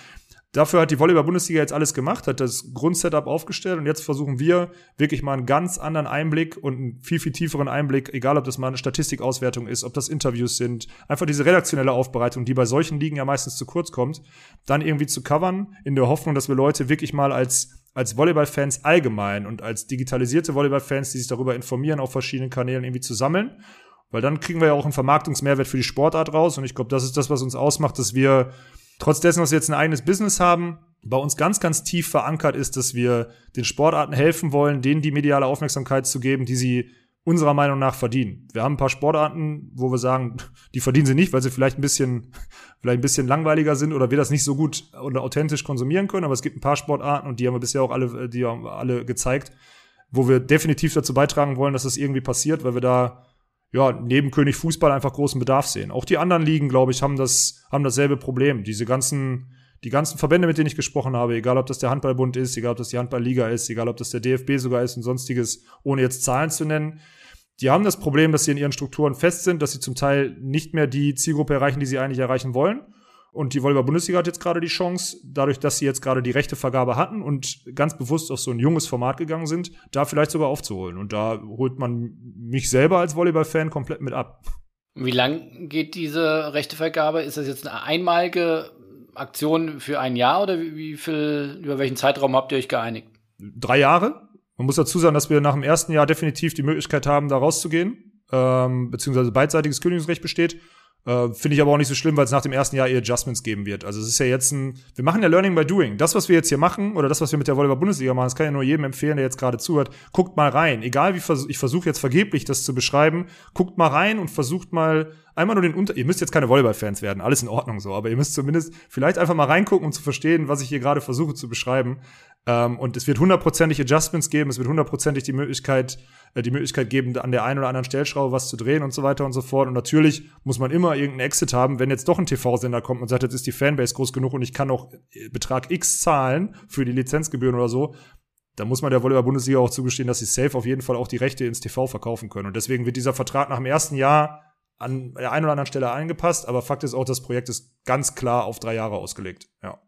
dafür hat die Volleyball-Bundesliga jetzt alles gemacht, hat das Grundsetup aufgestellt und jetzt versuchen wir wirklich mal einen ganz anderen Einblick und einen viel, viel tieferen Einblick, egal ob das mal eine Statistikauswertung ist, ob das Interviews sind, einfach diese redaktionelle Aufbereitung, die bei solchen Ligen ja meistens zu kurz kommt, dann irgendwie zu covern, in der Hoffnung, dass wir Leute wirklich mal als als Volleyball-Fans allgemein und als digitalisierte Volleyball-Fans, die sich darüber informieren, auf verschiedenen Kanälen irgendwie zu sammeln. Weil dann kriegen wir ja auch einen Vermarktungsmehrwert für die Sportart raus. Und ich glaube, das ist das, was uns ausmacht, dass wir trotz dessen, dass wir jetzt ein eigenes Business haben, bei uns ganz, ganz tief verankert ist, dass wir den Sportarten helfen wollen, denen die mediale Aufmerksamkeit zu geben, die sie unserer Meinung nach verdienen. Wir haben ein paar Sportarten, wo wir sagen, <laughs> die verdienen sie nicht, weil sie vielleicht ein bisschen, <laughs> vielleicht ein bisschen langweiliger sind oder wir das nicht so gut oder authentisch konsumieren können. Aber es gibt ein paar Sportarten und die haben wir bisher auch alle, die haben alle gezeigt, wo wir definitiv dazu beitragen wollen, dass das irgendwie passiert, weil wir da ja, neben König Fußball einfach großen Bedarf sehen. Auch die anderen Ligen, glaube ich, haben das, haben dasselbe Problem. Diese ganzen, die ganzen Verbände, mit denen ich gesprochen habe, egal ob das der Handballbund ist, egal ob das die Handballliga ist, egal ob das der DFB sogar ist und sonstiges, ohne jetzt Zahlen zu nennen, die haben das Problem, dass sie in ihren Strukturen fest sind, dass sie zum Teil nicht mehr die Zielgruppe erreichen, die sie eigentlich erreichen wollen. Und die Volleyball-Bundesliga hat jetzt gerade die Chance, dadurch, dass sie jetzt gerade die rechte Vergabe hatten und ganz bewusst auf so ein junges Format gegangen sind, da vielleicht sogar aufzuholen. Und da holt man mich selber als Volleyball-Fan komplett mit ab.
Wie lang geht diese rechte Vergabe? Ist das jetzt eine einmalige Aktion für ein Jahr oder wie viel, über welchen Zeitraum habt ihr euch geeinigt?
Drei Jahre. Man muss dazu sagen, dass wir nach dem ersten Jahr definitiv die Möglichkeit haben, da rauszugehen, ähm, beziehungsweise beidseitiges Kündigungsrecht besteht. Äh, Finde ich aber auch nicht so schlimm, weil es nach dem ersten Jahr eher Adjustments geben wird. Also es ist ja jetzt ein, wir machen ja Learning by Doing. Das, was wir jetzt hier machen, oder das, was wir mit der Volleyball-Bundesliga machen, das kann ja nur jedem empfehlen, der jetzt gerade zuhört. Guckt mal rein. Egal wie vers ich versuche jetzt vergeblich das zu beschreiben, guckt mal rein und versucht mal einmal nur den Unter. Ihr müsst jetzt keine Volleyball-Fans werden, alles in Ordnung so, aber ihr müsst zumindest vielleicht einfach mal reingucken, um zu verstehen, was ich hier gerade versuche zu beschreiben. Ähm, und es wird hundertprozentig Adjustments geben, es wird hundertprozentig die Möglichkeit, äh, die Möglichkeit geben, an der einen oder anderen Stellschraube was zu drehen und so weiter und so fort. Und natürlich muss man immer irgendeinen Exit haben, wenn jetzt doch ein TV-Sender kommt und sagt, jetzt ist die Fanbase groß genug und ich kann noch äh, Betrag X zahlen für die Lizenzgebühren oder so, da muss man der Volleyball-Bundesliga auch zugestehen, dass sie safe auf jeden Fall auch die Rechte ins TV verkaufen können. Und deswegen wird dieser Vertrag nach dem ersten Jahr an der einen oder anderen Stelle angepasst, aber Fakt ist auch, das Projekt ist ganz klar auf drei Jahre ausgelegt. Ja.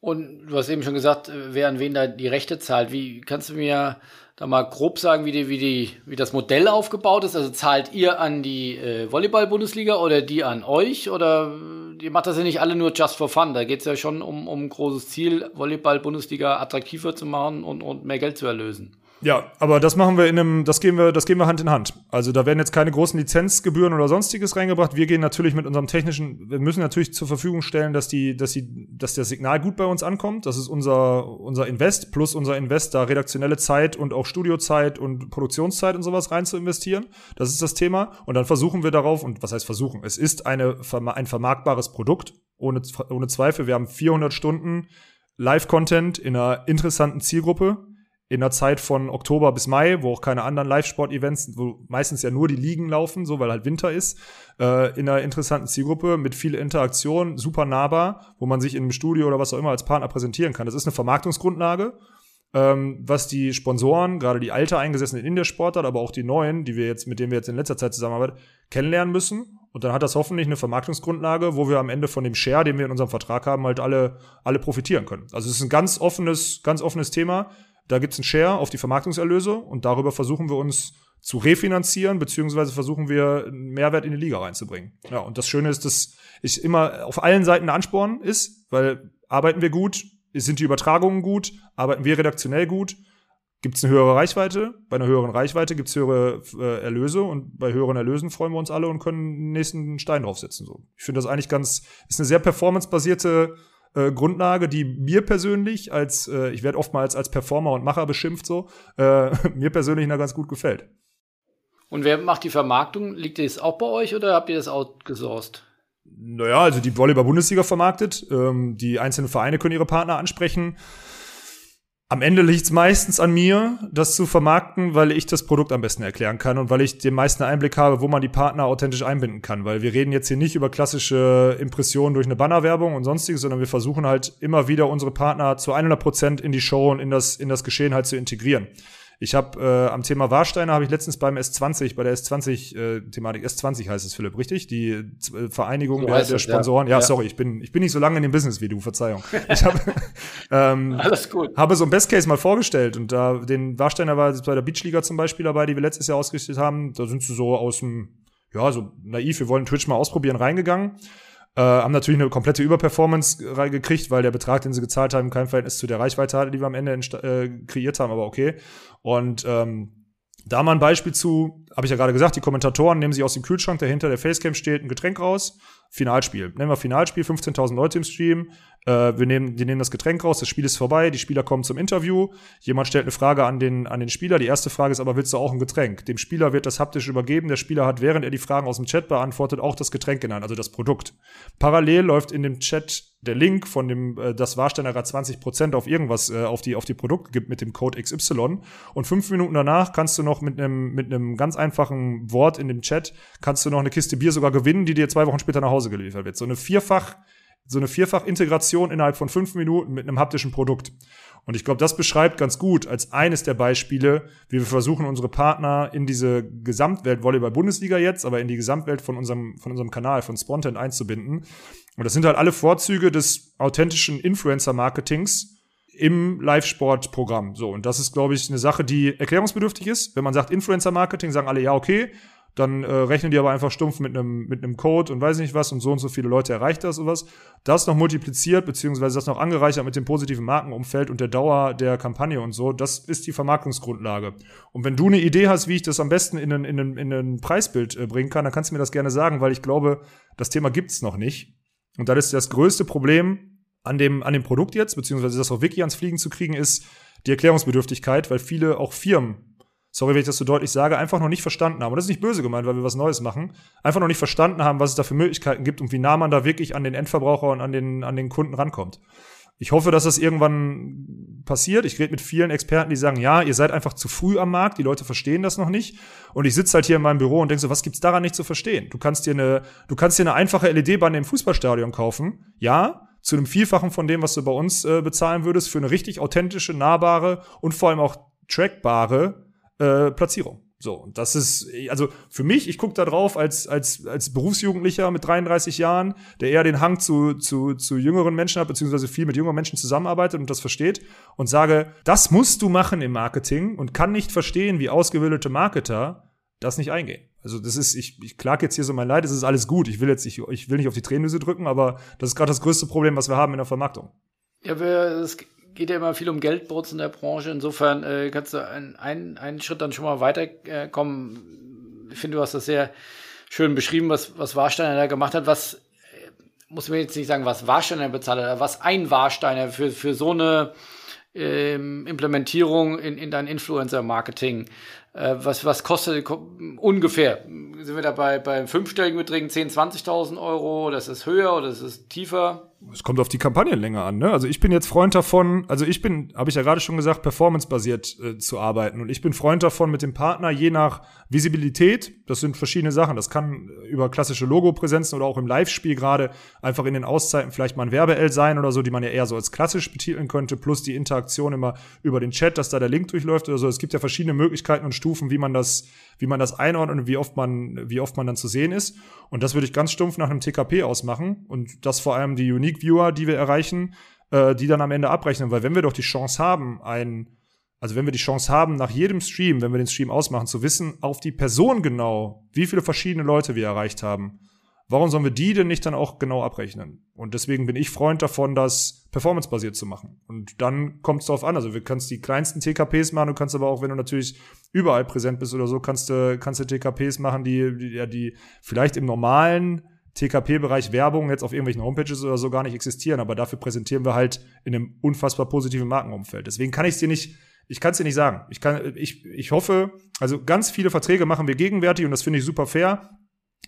Und du hast eben schon gesagt, wer an wen da die Rechte zahlt. Wie kannst du mir da mal grob sagen, wie, die, wie, die, wie das Modell aufgebaut ist? Also zahlt ihr an die äh, Volleyball-Bundesliga oder die an euch? Oder ihr macht das ja nicht alle nur just for fun. Da geht es ja schon um, um ein großes Ziel, Volleyball-Bundesliga attraktiver zu machen und, und mehr Geld zu erlösen.
Ja, aber das machen wir in einem, das gehen wir, das gehen wir Hand in Hand. Also da werden jetzt keine großen Lizenzgebühren oder sonstiges reingebracht. Wir gehen natürlich mit unserem technischen, wir müssen natürlich zur Verfügung stellen, dass die, dass die, dass das Signal gut bei uns ankommt. Das ist unser, unser Invest plus unser Invest, da redaktionelle Zeit und auch Studiozeit und Produktionszeit und sowas rein zu investieren. Das ist das Thema. Und dann versuchen wir darauf, und was heißt versuchen? Es ist eine, ein vermarktbares Produkt, ohne, ohne Zweifel. Wir haben 400 Stunden Live-Content in einer interessanten Zielgruppe in der Zeit von Oktober bis Mai, wo auch keine anderen Live-Sport-Events, wo meistens ja nur die Ligen laufen, so weil halt Winter ist, äh, in einer interessanten Zielgruppe mit viel Interaktion, super nahbar, wo man sich in einem Studio oder was auch immer als Partner präsentieren kann. Das ist eine Vermarktungsgrundlage, ähm, was die Sponsoren, gerade die alte eingesessenen in der Sportart, aber auch die neuen, die wir jetzt, mit denen wir jetzt in letzter Zeit zusammenarbeiten, kennenlernen müssen. Und dann hat das hoffentlich eine Vermarktungsgrundlage, wo wir am Ende von dem Share, den wir in unserem Vertrag haben, halt alle, alle profitieren können. Also es ist ein ganz offenes, ganz offenes Thema da gibt es einen Share auf die Vermarktungserlöse und darüber versuchen wir uns zu refinanzieren, beziehungsweise versuchen wir einen Mehrwert in die Liga reinzubringen. Ja, und das Schöne ist, dass ich immer auf allen Seiten ein Ansporn ist, weil arbeiten wir gut, sind die Übertragungen gut, arbeiten wir redaktionell gut, gibt es eine höhere Reichweite. Bei einer höheren Reichweite gibt es höhere äh, Erlöse und bei höheren Erlösen freuen wir uns alle und können den nächsten Stein draufsetzen. So. Ich finde das eigentlich ganz, ist eine sehr performancebasierte äh, Grundlage, die mir persönlich als, äh, ich werde oftmals als Performer und Macher beschimpft so, äh, <laughs> mir persönlich da ganz gut gefällt.
Und wer macht die Vermarktung? Liegt das auch bei euch oder habt ihr das outgesourced?
Naja, also die Volleyball-Bundesliga vermarktet. Ähm, die einzelnen Vereine können ihre Partner ansprechen. Am Ende liegt es meistens an mir, das zu vermarkten, weil ich das Produkt am besten erklären kann und weil ich den meisten Einblick habe, wo man die Partner authentisch einbinden kann. Weil wir reden jetzt hier nicht über klassische Impressionen durch eine Bannerwerbung und sonstiges, sondern wir versuchen halt immer wieder unsere Partner zu 100 Prozent in die Show und in das, in das Geschehen halt zu integrieren. Ich habe äh, am Thema Warsteiner habe ich letztens beim S20, bei der S20-Thematik, äh, S20 heißt es, Philipp, richtig? Die äh, Vereinigung so der, der, Sponsoren. Ja. ja. sorry, ich bin, ich bin nicht so lange in dem Business wie du, Verzeihung. Ich hab, <laughs> ähm, Alles gut. habe so ein Best Case mal vorgestellt und da den Warsteiner war bei der Beachliga zum Beispiel dabei, die wir letztes Jahr ausgerichtet haben. Da sind sie so aus dem, ja, so naiv, wir wollen Twitch mal ausprobieren, reingegangen. Äh, haben natürlich eine komplette Überperformance gekriegt, weil der Betrag, den sie gezahlt haben, kein Verhältnis zu der Reichweite hatte, die wir am Ende äh, kreiert haben, aber okay. Und ähm, da mal ein Beispiel zu, habe ich ja gerade gesagt, die Kommentatoren nehmen sich aus dem Kühlschrank, der hinter der Facecam steht, ein Getränk raus. Finalspiel. Nehmen wir Finalspiel, 15.000 Leute im Stream. Äh, wir nehmen, die nehmen das Getränk raus, das Spiel ist vorbei, die Spieler kommen zum Interview. Jemand stellt eine Frage an den, an den Spieler. Die erste Frage ist aber, willst du auch ein Getränk? Dem Spieler wird das haptisch übergeben. Der Spieler hat, während er die Fragen aus dem Chat beantwortet, auch das Getränk genannt, also das Produkt. Parallel läuft in dem Chat der Link von dem, äh, das Warsteiner gerade 20% auf irgendwas, äh, auf die, auf die Produkte gibt mit dem Code XY. Und fünf Minuten danach kannst du noch mit einem, mit einem ganz einfachen Wort in dem Chat, kannst du noch eine Kiste Bier sogar gewinnen, die dir zwei Wochen später nach Hause geliefert wird. So eine vierfach, so eine vierfach Integration innerhalb von fünf Minuten mit einem haptischen Produkt. Und ich glaube, das beschreibt ganz gut als eines der Beispiele, wie wir versuchen, unsere Partner in diese Gesamtwelt Volleyball-Bundesliga jetzt, aber in die Gesamtwelt von unserem, von unserem Kanal, von Spontan einzubinden. Und das sind halt alle Vorzüge des authentischen Influencer-Marketings im Live-Sport-Programm. So, und das ist, glaube ich, eine Sache, die erklärungsbedürftig ist. Wenn man sagt Influencer-Marketing, sagen alle, ja, okay, dann äh, rechnen die aber einfach stumpf mit einem mit einem Code und weiß nicht was und so und so viele Leute erreicht das und was. Das noch multipliziert, beziehungsweise das noch angereichert mit dem positiven Markenumfeld und der Dauer der Kampagne und so, das ist die Vermarktungsgrundlage. Und wenn du eine Idee hast, wie ich das am besten in ein, in ein, in ein Preisbild äh, bringen kann, dann kannst du mir das gerne sagen, weil ich glaube, das Thema gibt's noch nicht. Und das ist das größte Problem an dem, an dem Produkt jetzt, beziehungsweise das auf Wiki ans Fliegen zu kriegen, ist die Erklärungsbedürftigkeit, weil viele auch Firmen sorry, wenn ich das so deutlich sage, einfach noch nicht verstanden haben. Und das ist nicht böse gemeint, weil wir was Neues machen. Einfach noch nicht verstanden haben, was es da für Möglichkeiten gibt und wie nah man da wirklich an den Endverbraucher und an den, an den Kunden rankommt. Ich hoffe, dass das irgendwann passiert. Ich rede mit vielen Experten, die sagen, ja, ihr seid einfach zu früh am Markt, die Leute verstehen das noch nicht. Und ich sitze halt hier in meinem Büro und denke so, was gibt's daran nicht zu verstehen? Du kannst dir eine, du kannst dir eine einfache LED-Bande im Fußballstadion kaufen. Ja, zu einem Vielfachen von dem, was du bei uns äh, bezahlen würdest, für eine richtig authentische, nahbare und vor allem auch trackbare äh, Platzierung. So, und das ist, also für mich, ich gucke da drauf als, als, als Berufsjugendlicher mit 33 Jahren, der eher den Hang zu, zu, zu jüngeren Menschen hat, beziehungsweise viel mit jüngeren Menschen zusammenarbeitet und das versteht und sage, das musst du machen im Marketing und kann nicht verstehen, wie ausgebildete Marketer das nicht eingehen. Also das ist, ich, ich klage jetzt hier so mein Leid, es ist alles gut. Ich will jetzt, ich, ich will nicht auf die Tränendüse drücken, aber das ist gerade das größte Problem, was wir haben in der Vermarktung.
Ja, es geht ja immer viel um Geldburz in der Branche. Insofern äh, kannst du einen, einen, einen Schritt dann schon mal weiterkommen. Äh, ich finde, du hast das sehr schön beschrieben, was, was Warsteiner da gemacht hat. Was, äh, muss man jetzt nicht sagen, was Warsteiner bezahlt hat, was ein Warsteiner für, für so eine ähm, Implementierung in, in dein Influencer-Marketing äh, was, was kostet ungefähr? Sind wir da bei, bei fünfstelligen Beträgen 10.000, 20.000 Euro? Das ist höher oder das ist tiefer?
Es kommt auf die Kampagnenlänge an, ne? Also ich bin jetzt Freund davon, also ich bin, habe ich ja gerade schon gesagt, performancebasiert äh, zu arbeiten. Und ich bin Freund davon, mit dem Partner je nach Visibilität, das sind verschiedene Sachen. Das kann über klassische Logopräsenzen oder auch im Live-Spiel gerade einfach in den Auszeiten vielleicht mal ein Werbe-L sein oder so, die man ja eher so als klassisch betiteln könnte, plus die Interaktion immer über den Chat, dass da der Link durchläuft oder so. Es gibt ja verschiedene Möglichkeiten und Stufen, wie man das, wie man das einordnet und wie oft man, wie oft man dann zu sehen ist. Und das würde ich ganz stumpf nach einem TKP ausmachen und das vor allem die Unique Viewer, die wir erreichen, äh, die dann am Ende abrechnen, weil wenn wir doch die Chance haben, ein also wenn wir die Chance haben, nach jedem Stream, wenn wir den Stream ausmachen, zu wissen, auf die Person genau, wie viele verschiedene Leute wir erreicht haben, warum sollen wir die denn nicht dann auch genau abrechnen? Und deswegen bin ich Freund davon, das performancebasiert zu machen. Und dann kommt es darauf an. Also du kannst die kleinsten TKPs machen, du kannst aber auch, wenn du natürlich überall präsent bist oder so, kannst du, kannst du TKPs machen, die, die, die vielleicht im normalen TKP-Bereich Werbung jetzt auf irgendwelchen Homepages oder so gar nicht existieren, aber dafür präsentieren wir halt in einem unfassbar positiven Markenumfeld. Deswegen kann ich es dir nicht, ich kann es dir nicht sagen. Ich kann, ich, ich hoffe, also ganz viele Verträge machen wir gegenwärtig und das finde ich super fair.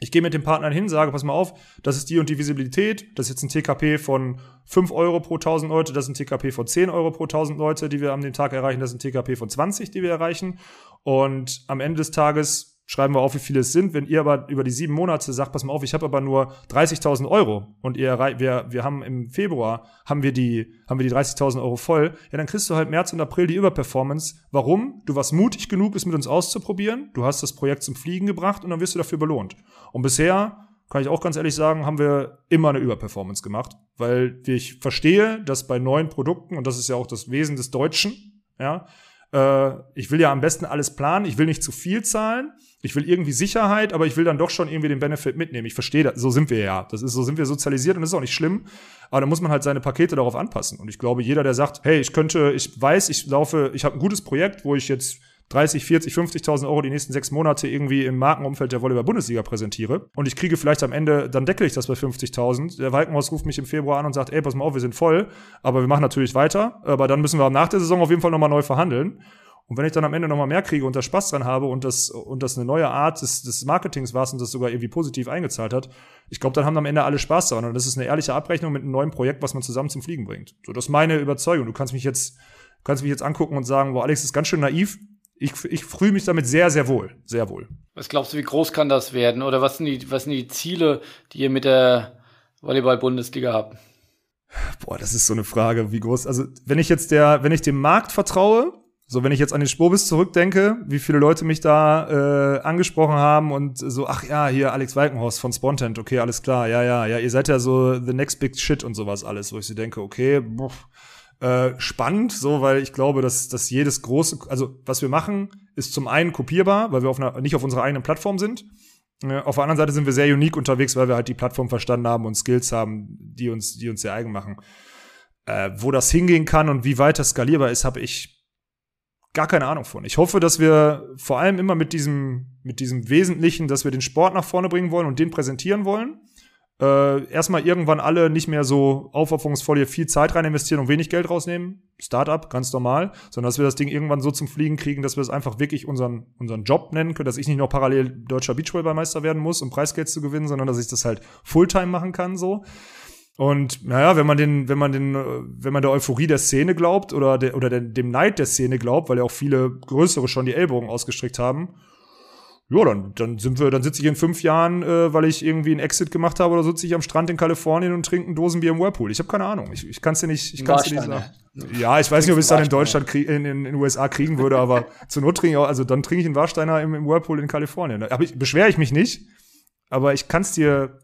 Ich gehe mit dem Partner hin, sage, pass mal auf, das ist die und die Visibilität, das ist jetzt ein TKP von 5 Euro pro 1000 Leute, das ist ein TKP von 10 Euro pro 1000 Leute, die wir am dem Tag erreichen, das ist ein TKP von 20, die wir erreichen. Und am Ende des Tages schreiben wir auf, wie viele es sind. Wenn ihr aber über die sieben Monate sagt, pass mal auf, ich habe aber nur 30.000 Euro und ihr, wir, wir haben im Februar, haben wir die, haben wir die 30.000 Euro voll, ja, dann kriegst du halt März und April die Überperformance. Warum? Du warst mutig genug, es mit uns auszuprobieren. Du hast das Projekt zum Fliegen gebracht und dann wirst du dafür belohnt. Und bisher, kann ich auch ganz ehrlich sagen, haben wir immer eine Überperformance gemacht, weil ich verstehe, dass bei neuen Produkten, und das ist ja auch das Wesen des Deutschen, ja, äh, ich will ja am besten alles planen, ich will nicht zu viel zahlen, ich will irgendwie Sicherheit, aber ich will dann doch schon irgendwie den Benefit mitnehmen. Ich verstehe so sind wir ja. Das ist, so sind wir sozialisiert und das ist auch nicht schlimm. Aber da muss man halt seine Pakete darauf anpassen. Und ich glaube, jeder, der sagt, hey, ich könnte, ich weiß, ich laufe, ich habe ein gutes Projekt, wo ich jetzt 30, 40, 50.000 Euro die nächsten sechs Monate irgendwie im Markenumfeld der Volleyball-Bundesliga präsentiere und ich kriege vielleicht am Ende, dann deckel ich das bei 50.000. Der Walkenhaus ruft mich im Februar an und sagt, ey, pass mal auf, wir sind voll, aber wir machen natürlich weiter, aber dann müssen wir nach der Saison auf jeden Fall nochmal neu verhandeln. Und wenn ich dann am Ende nochmal mehr kriege und da Spaß dran habe und das, und das eine neue Art des, des Marketings war und das sogar irgendwie positiv eingezahlt hat, ich glaube, dann haben am Ende alle Spaß daran. Und das ist eine ehrliche Abrechnung mit einem neuen Projekt, was man zusammen zum Fliegen bringt. So, das ist meine Überzeugung. Du kannst mich jetzt, kannst mich jetzt angucken und sagen, wo Alex ist ganz schön naiv. Ich, ich fühle mich damit sehr, sehr wohl. Sehr wohl.
Was glaubst du, wie groß kann das werden? Oder was sind die, was sind die Ziele, die ihr mit der Volleyball-Bundesliga habt?
Boah, das ist so eine Frage, wie groß. Also, wenn ich jetzt der, wenn ich dem Markt vertraue, so, wenn ich jetzt an den Spobis zurückdenke, wie viele Leute mich da äh, angesprochen haben und so, ach ja, hier Alex Walkenhorst von Spontent, okay, alles klar, ja, ja, ja, ihr seid ja so the next big shit und sowas alles, wo ich so denke, okay, boah, äh, spannend, so, weil ich glaube, dass, dass jedes große, also was wir machen, ist zum einen kopierbar, weil wir auf einer, nicht auf unserer eigenen Plattform sind. Äh, auf der anderen Seite sind wir sehr unique unterwegs, weil wir halt die Plattform verstanden haben und Skills haben, die uns, die uns sehr eigen machen. Äh, wo das hingehen kann und wie weit das skalierbar ist, habe ich gar keine Ahnung von. Ich hoffe, dass wir vor allem immer mit diesem, mit diesem Wesentlichen, dass wir den Sport nach vorne bringen wollen und den präsentieren wollen. Äh, erstmal irgendwann alle nicht mehr so aufopferungsvoll hier viel Zeit rein investieren und wenig Geld rausnehmen. Startup, ganz normal. Sondern dass wir das Ding irgendwann so zum Fliegen kriegen, dass wir es einfach wirklich unseren, unseren Job nennen können, dass ich nicht noch parallel deutscher Beachvolleyballmeister werden muss, um Preisgeld zu gewinnen, sondern dass ich das halt Fulltime machen kann, so. Und naja, wenn man den, wenn man den, wenn man der Euphorie der Szene glaubt oder, der, oder der, dem Neid der Szene glaubt, weil ja auch viele größere schon die Ellbogen ausgestreckt haben, ja, dann, dann sind wir, dann sitze ich in fünf Jahren, äh, weil ich irgendwie einen Exit gemacht habe, oder sitze ich am Strand in Kalifornien und trinke ein Dosenbier im Whirlpool. Ich habe keine Ahnung. Ich, ich kann es dir nicht, ich kann dir nicht sagen. Ja, ich weiß nicht, ob ich es dann in Deutschland in, in, in den USA kriegen würde, aber <laughs> zur Not trinke ich auch, also dann trinke ich einen Warsteiner im, im Whirlpool in Kalifornien. Aber ich beschwere ich mich nicht, aber ich kann es dir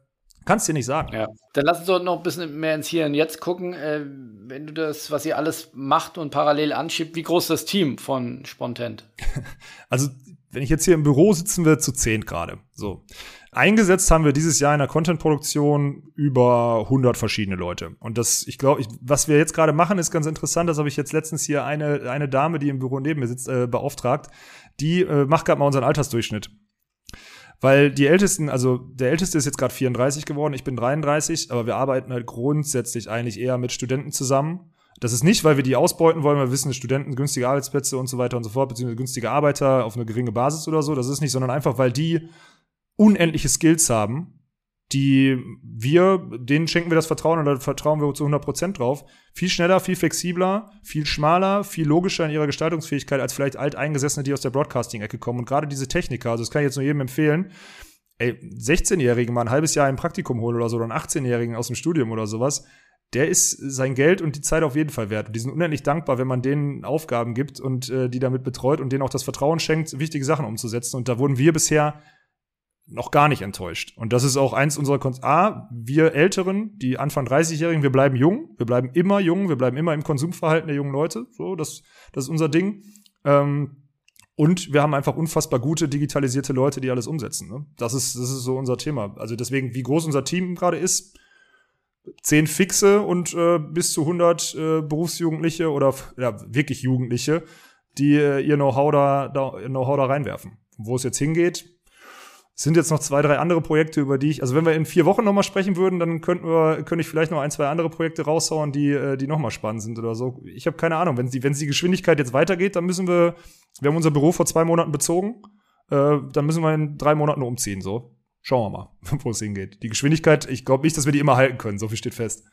Kannst dir nicht sagen.
Ja. Dann lass uns doch noch ein bisschen mehr ins Hier und Jetzt gucken. Äh, wenn du das, was ihr alles macht und parallel anschiebt, wie groß ist das Team von Spontent? <laughs>
Also, wenn ich jetzt hier im Büro sitzen wir zu zehn gerade. So. Eingesetzt haben wir dieses Jahr in der Content-Produktion über 100 verschiedene Leute. Und das, ich glaube, was wir jetzt gerade machen, ist ganz interessant. Das habe ich jetzt letztens hier eine, eine Dame, die im Büro neben mir sitzt, äh, beauftragt. Die äh, macht gerade mal unseren Altersdurchschnitt. Weil die Ältesten, also der Älteste ist jetzt gerade 34 geworden, ich bin 33, aber wir arbeiten halt grundsätzlich eigentlich eher mit Studenten zusammen. Das ist nicht, weil wir die ausbeuten wollen, weil wir wissen, Studenten günstige Arbeitsplätze und so weiter und so fort, beziehungsweise günstige Arbeiter auf eine geringe Basis oder so. Das ist nicht, sondern einfach, weil die unendliche Skills haben die wir, denen schenken wir das Vertrauen da vertrauen wir zu 100 Prozent drauf. Viel schneller, viel flexibler, viel schmaler, viel logischer in ihrer Gestaltungsfähigkeit als vielleicht alteingesessene, die aus der Broadcasting-Ecke kommen. Und gerade diese Techniker, also das kann ich jetzt nur jedem empfehlen, ey, 16-Jährigen mal ein halbes Jahr im Praktikum holen oder so, oder einen 18-Jährigen aus dem Studium oder sowas, der ist sein Geld und die Zeit auf jeden Fall wert. Und die sind unendlich dankbar, wenn man denen Aufgaben gibt und äh, die damit betreut und denen auch das Vertrauen schenkt, wichtige Sachen umzusetzen. Und da wurden wir bisher noch gar nicht enttäuscht. Und das ist auch eins unserer Kon A, wir Älteren, die Anfang 30-Jährigen, wir bleiben jung, wir bleiben immer jung, wir bleiben immer im Konsumverhalten der jungen Leute. So, das, das ist unser Ding. Ähm, und wir haben einfach unfassbar gute digitalisierte Leute, die alles umsetzen. Ne? Das, ist, das ist so unser Thema. Also deswegen, wie groß unser Team gerade ist, zehn Fixe und äh, bis zu 100 äh, Berufsjugendliche oder ja, wirklich Jugendliche, die äh, ihr Know-how da, da, Know da reinwerfen. Wo es jetzt hingeht, sind jetzt noch zwei, drei andere Projekte, über die ich, also wenn wir in vier Wochen nochmal sprechen würden, dann könnten wir, könnte ich vielleicht noch ein, zwei andere Projekte raushauen, die, äh, die nochmal spannend sind oder so. Ich habe keine Ahnung. Wenn die, wenn die Geschwindigkeit jetzt weitergeht, dann müssen wir, wir haben unser Büro vor zwei Monaten bezogen, äh, dann müssen wir in drei Monaten umziehen, so. Schauen wir mal, <laughs> wo es hingeht. Die Geschwindigkeit, ich glaube nicht, dass wir die immer halten können, so viel steht fest.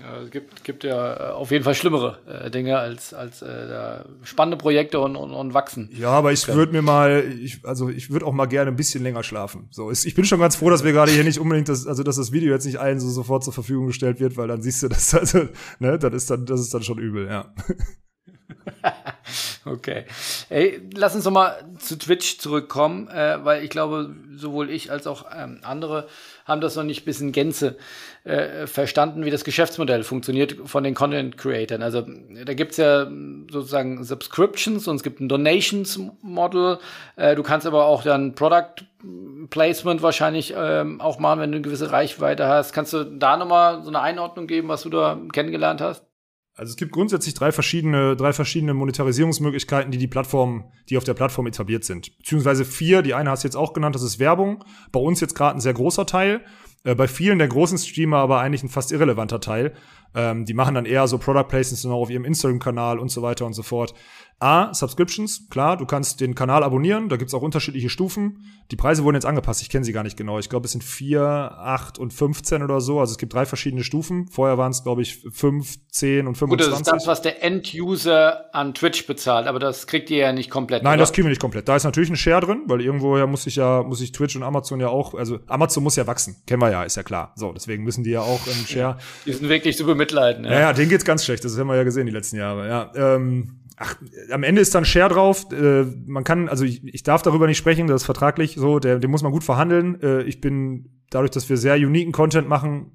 Ja, es gibt, gibt ja äh, auf jeden Fall schlimmere äh, Dinge als, als äh, spannende Projekte und, und, und wachsen.
Ja, aber ich würde mir mal, ich, also ich würde auch mal gerne ein bisschen länger schlafen. So, ist, ich bin schon ganz froh, dass wir gerade hier nicht unbedingt das, also dass das Video jetzt nicht allen so sofort zur Verfügung gestellt wird, weil dann siehst du, das, <laughs> also, ne, das ist dann, das ist dann schon übel, ja. <laughs>
okay. Ey, lass uns noch mal zu Twitch zurückkommen, äh, weil ich glaube, sowohl ich als auch ähm, andere haben das noch nicht bis in Gänze äh, verstanden, wie das Geschäftsmodell funktioniert von den Content Creatern. Also da gibt's ja sozusagen Subscriptions und es gibt ein Donations Model. Äh, du kannst aber auch dann Product Placement wahrscheinlich ähm, auch machen, wenn du eine gewisse Reichweite hast. Kannst du da nochmal so eine Einordnung geben, was du da kennengelernt hast?
Also es gibt grundsätzlich drei verschiedene, drei verschiedene Monetarisierungsmöglichkeiten, die die Plattform, die auf der Plattform etabliert sind. Beziehungsweise vier, die eine hast du jetzt auch genannt, das ist Werbung. Bei uns jetzt gerade ein sehr großer Teil. Äh, bei vielen der großen Streamer aber eigentlich ein fast irrelevanter Teil. Ähm, die machen dann eher so Product Placements noch auf ihrem Instagram-Kanal und so weiter und so fort. A, Subscriptions, klar, du kannst den Kanal abonnieren, da gibt's auch unterschiedliche Stufen. Die Preise wurden jetzt angepasst, ich kenne sie gar nicht genau. Ich glaube, es sind 4, 8 und 15 oder so. Also es gibt drei verschiedene Stufen. Vorher waren es, glaube ich, 5, 10 und 25. Gut,
das ist das, was der End-User an Twitch bezahlt, aber das kriegt ihr ja nicht komplett.
Nein, oder? das kriegen wir nicht komplett. Da ist natürlich ein Share drin, weil irgendwoher muss ich ja, muss ich Twitch und Amazon ja auch, also Amazon muss ja wachsen, kennen wir ja, ist ja klar. So, deswegen müssen die ja auch im Share.
die sind wirklich zu bemitleiden.
Ja, ja, ja denen geht's ganz schlecht, das haben wir ja gesehen die letzten Jahre. Ja, ähm, ach, am Ende ist dann Share drauf. Äh, man kann, also ich, ich darf darüber nicht sprechen, das ist vertraglich so, der, den muss man gut verhandeln. Äh, ich bin, dadurch, dass wir sehr uniken Content machen,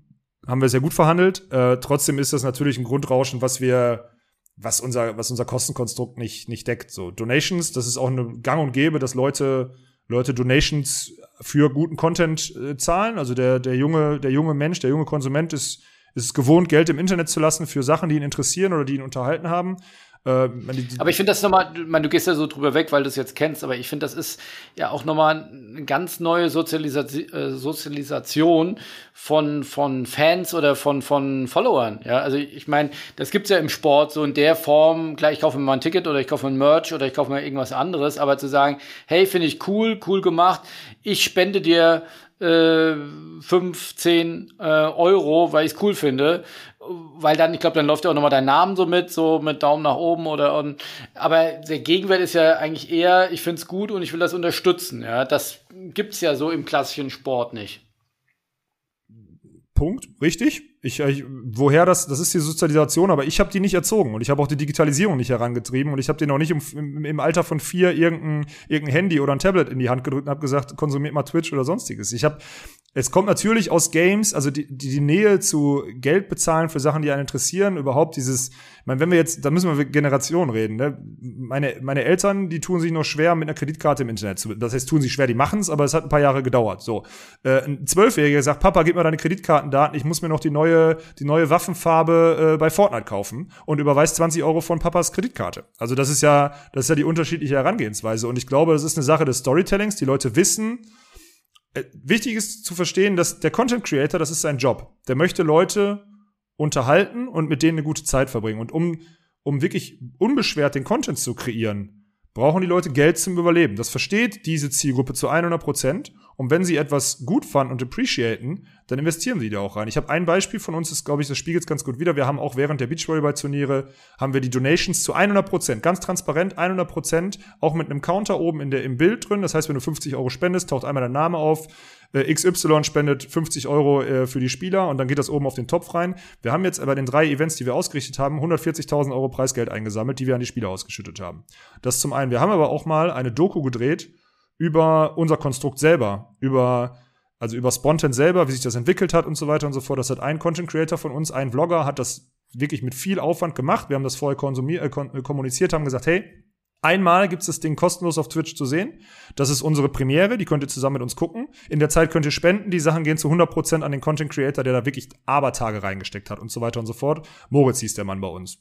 haben wir sehr gut verhandelt. Äh, trotzdem ist das natürlich ein Grundrauschen, was wir, was unser, was unser Kostenkonstrukt nicht, nicht deckt. So, Donations, das ist auch eine Gang und Gäbe, dass Leute, Leute Donations für guten Content äh, zahlen. Also der, der junge, der junge Mensch, der junge Konsument ist, ist gewohnt, Geld im Internet zu lassen für Sachen, die ihn interessieren oder die ihn unterhalten haben.
Äh, aber ich finde das nochmal, man, du gehst ja so drüber weg, weil du es jetzt kennst, aber ich finde, das ist ja auch nochmal eine ganz neue Sozialisa äh, Sozialisation von, von Fans oder von, von Followern. Ja, also ich meine, das gibt's ja im Sport so in der Form, gleich ich kaufe mir mal ein Ticket oder ich kaufe mir ein Merch oder ich kaufe mir irgendwas anderes, aber zu sagen, hey, finde ich cool, cool gemacht, ich spende dir äh, 15 äh, Euro, weil ich es cool finde. Weil dann, ich glaube, dann läuft ja auch nochmal dein Name so mit, so mit Daumen nach oben oder und, aber der Gegenwert ist ja eigentlich eher, ich finde es gut und ich will das unterstützen. Ja, das gibt's ja so im klassischen Sport nicht.
Punkt, richtig ich, ich, woher das, das ist die Sozialisation, aber ich habe die nicht erzogen und ich habe auch die Digitalisierung nicht herangetrieben und ich habe denen auch nicht im, im, im, Alter von vier irgendein, irgendein Handy oder ein Tablet in die Hand gedrückt und habe gesagt, konsumiert mal Twitch oder sonstiges. Ich habe, es kommt natürlich aus Games, also die, die, die Nähe zu Geld bezahlen für Sachen, die einen interessieren, überhaupt dieses, ich meine, wenn wir jetzt, da müssen wir mit Generationen reden, ne? Meine, meine Eltern, die tun sich noch schwer mit einer Kreditkarte im Internet zu, das heißt, tun sich schwer, die machen es, aber es hat ein paar Jahre gedauert. So, äh, ein Zwölfjähriger sagt, Papa, gib mir deine Kreditkartendaten, ich muss mir noch die neue die neue Waffenfarbe äh, bei Fortnite kaufen und überweist 20 Euro von Papas Kreditkarte. Also das ist ja, das ist ja die unterschiedliche Herangehensweise. Und ich glaube, das ist eine Sache des Storytellings. Die Leute wissen, wichtig ist zu verstehen, dass der Content Creator, das ist sein Job. Der möchte Leute unterhalten und mit denen eine gute Zeit verbringen. Und um, um wirklich unbeschwert den Content zu kreieren, brauchen die Leute Geld zum Überleben. Das versteht diese Zielgruppe zu 100 Prozent. Und wenn sie etwas gut fanden und appreciaten, dann investieren sie da auch rein. Ich habe ein Beispiel von uns, das glaube ich, das spiegelt es ganz gut wieder. Wir haben auch während der Beachvolleyball-Turniere, haben wir die Donations zu 100 Prozent, ganz transparent 100 Prozent, auch mit einem Counter oben in der, im Bild drin. Das heißt, wenn du 50 Euro spendest, taucht einmal dein Name auf. Äh, XY spendet 50 Euro äh, für die Spieler und dann geht das oben auf den Topf rein. Wir haben jetzt bei den drei Events, die wir ausgerichtet haben, 140.000 Euro Preisgeld eingesammelt, die wir an die Spieler ausgeschüttet haben. Das zum einen. Wir haben aber auch mal eine Doku gedreht, über unser Konstrukt selber, über also über Spontan selber, wie sich das entwickelt hat und so weiter und so fort. Das hat ein Content Creator von uns, ein Vlogger, hat das wirklich mit viel Aufwand gemacht. Wir haben das vorher konsumiert, äh, äh, kommuniziert, haben gesagt, hey, einmal gibt's das Ding kostenlos auf Twitch zu sehen. Das ist unsere Premiere, die könnt ihr zusammen mit uns gucken. In der Zeit könnt ihr spenden, die Sachen gehen zu 100% an den Content Creator, der da wirklich Abertage reingesteckt hat und so weiter und so fort. Moritz hieß der Mann bei uns.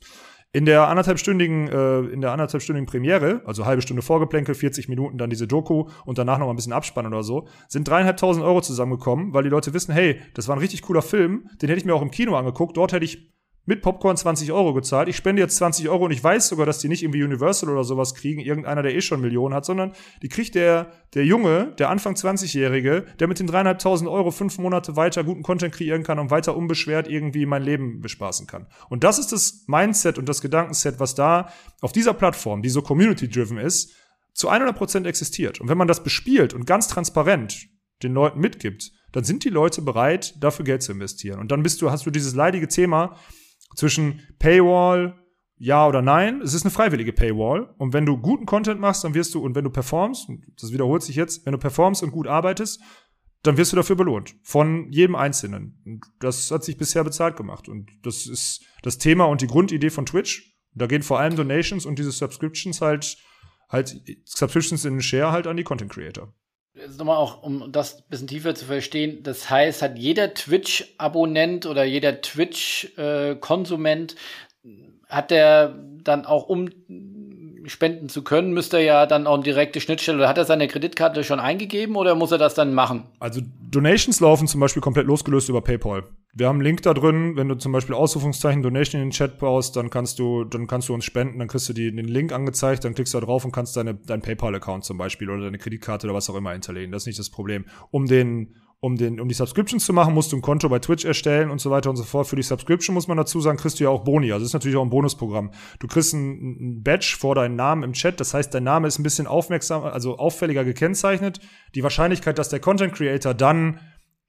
In der anderthalbstündigen, äh, in der anderthalbstündigen Premiere, also halbe Stunde Vorgeplänkel, 40 Minuten dann diese Doku und danach noch ein bisschen Abspann oder so, sind dreieinhalbtausend Euro zusammengekommen, weil die Leute wissen, hey, das war ein richtig cooler Film, den hätte ich mir auch im Kino angeguckt, dort hätte ich mit Popcorn 20 Euro gezahlt. Ich spende jetzt 20 Euro und ich weiß sogar, dass die nicht irgendwie Universal oder sowas kriegen, irgendeiner, der eh schon Millionen hat, sondern die kriegt der, der Junge, der Anfang 20-Jährige, der mit den dreieinhalbtausend Euro fünf Monate weiter guten Content kreieren kann und weiter unbeschwert irgendwie mein Leben bespaßen kann. Und das ist das Mindset und das Gedankenset, was da auf dieser Plattform, die so community-driven ist, zu 100 Prozent existiert. Und wenn man das bespielt und ganz transparent den Leuten mitgibt, dann sind die Leute bereit, dafür Geld zu investieren. Und dann bist du, hast du dieses leidige Thema, zwischen Paywall, ja oder nein. Es ist eine freiwillige Paywall. Und wenn du guten Content machst, dann wirst du, und wenn du performst, das wiederholt sich jetzt, wenn du performst und gut arbeitest, dann wirst du dafür belohnt. Von jedem Einzelnen. Und das hat sich bisher bezahlt gemacht. Und das ist das Thema und die Grundidee von Twitch. Da gehen vor allem Donations und diese Subscriptions halt, halt, Subscriptions in den Share halt an die Content Creator.
Jetzt nochmal auch, um das ein bisschen tiefer zu verstehen, das heißt, hat jeder Twitch-Abonnent oder jeder Twitch-Konsument, hat der dann auch, um spenden zu können, müsste er ja dann auch eine direkte Schnittstelle, oder hat er seine Kreditkarte schon eingegeben oder muss er das dann machen?
Also Donations laufen zum Beispiel komplett losgelöst über PayPal. Wir haben einen Link da drin, wenn du zum Beispiel Ausrufungszeichen Donation in den Chat baust, dann kannst du, dann kannst du uns spenden, dann kriegst du die, den Link angezeigt, dann klickst du da drauf und kannst deine, deinen PayPal-Account zum Beispiel oder deine Kreditkarte oder was auch immer hinterlegen. Das ist nicht das Problem. Um den, um den, um die Subscriptions zu machen, musst du ein Konto bei Twitch erstellen und so weiter und so fort. Für die Subscription muss man dazu sagen, kriegst du ja auch Boni. Also das ist natürlich auch ein Bonusprogramm. Du kriegst ein, ein Badge vor deinen Namen im Chat. Das heißt, dein Name ist ein bisschen aufmerksam, also auffälliger gekennzeichnet. Die Wahrscheinlichkeit, dass der Content Creator dann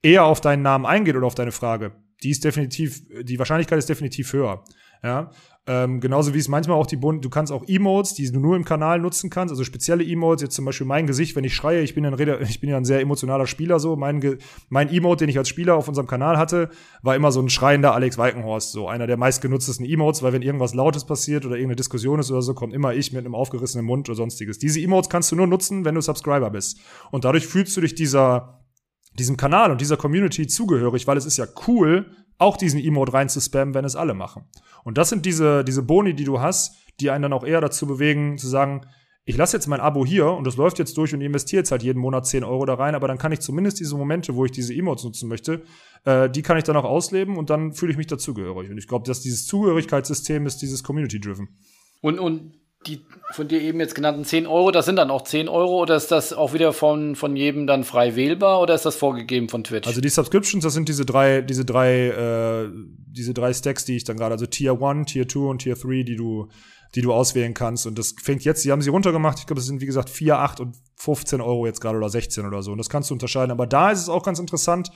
eher auf deinen Namen eingeht oder auf deine Frage, die ist definitiv, die Wahrscheinlichkeit ist definitiv höher. Ja, ähm, genauso wie es manchmal auch die Bund, du kannst auch Emotes, die du nur im Kanal nutzen kannst, also spezielle Emotes, jetzt zum Beispiel mein Gesicht, wenn ich schreie, ich bin ja ein, ich bin ja ein sehr emotionaler Spieler so, mein, mein Emote, den ich als Spieler auf unserem Kanal hatte, war immer so ein schreiender Alex Weikenhorst, so einer der meistgenutztesten Emotes, weil wenn irgendwas Lautes passiert oder irgendeine Diskussion ist oder so, kommt immer ich mit einem aufgerissenen Mund oder sonstiges. Diese Emotes kannst du nur nutzen, wenn du Subscriber bist. Und dadurch fühlst du dich dieser, diesem Kanal und dieser Community zugehörig, weil es ist ja cool, auch diesen Emote rein zu spammen, wenn es alle machen. Und das sind diese, diese Boni, die du hast, die einen dann auch eher dazu bewegen, zu sagen, ich lasse jetzt mein Abo hier und das läuft jetzt durch und investiere jetzt halt jeden Monat 10 Euro da rein, aber dann kann ich zumindest diese Momente, wo ich diese Emotes nutzen möchte, äh, die kann ich dann auch ausleben und dann fühle ich mich dazugehörig. Und ich glaube, dass dieses Zugehörigkeitssystem ist dieses Community-driven.
Und, und die von dir eben jetzt genannten 10 Euro, das sind dann auch 10 Euro oder ist das auch wieder von, von jedem dann frei wählbar oder ist das vorgegeben von Twitch?
Also die Subscriptions, das sind diese drei, diese drei, äh, diese drei Stacks, die ich dann gerade, also Tier 1, Tier 2 und Tier 3, die du, die du auswählen kannst. Und das fängt jetzt, die haben sie runtergemacht. Ich glaube, es sind wie gesagt 4, 8 und 15 Euro jetzt gerade oder 16 oder so. Und das kannst du unterscheiden. Aber da ist es auch ganz interessant,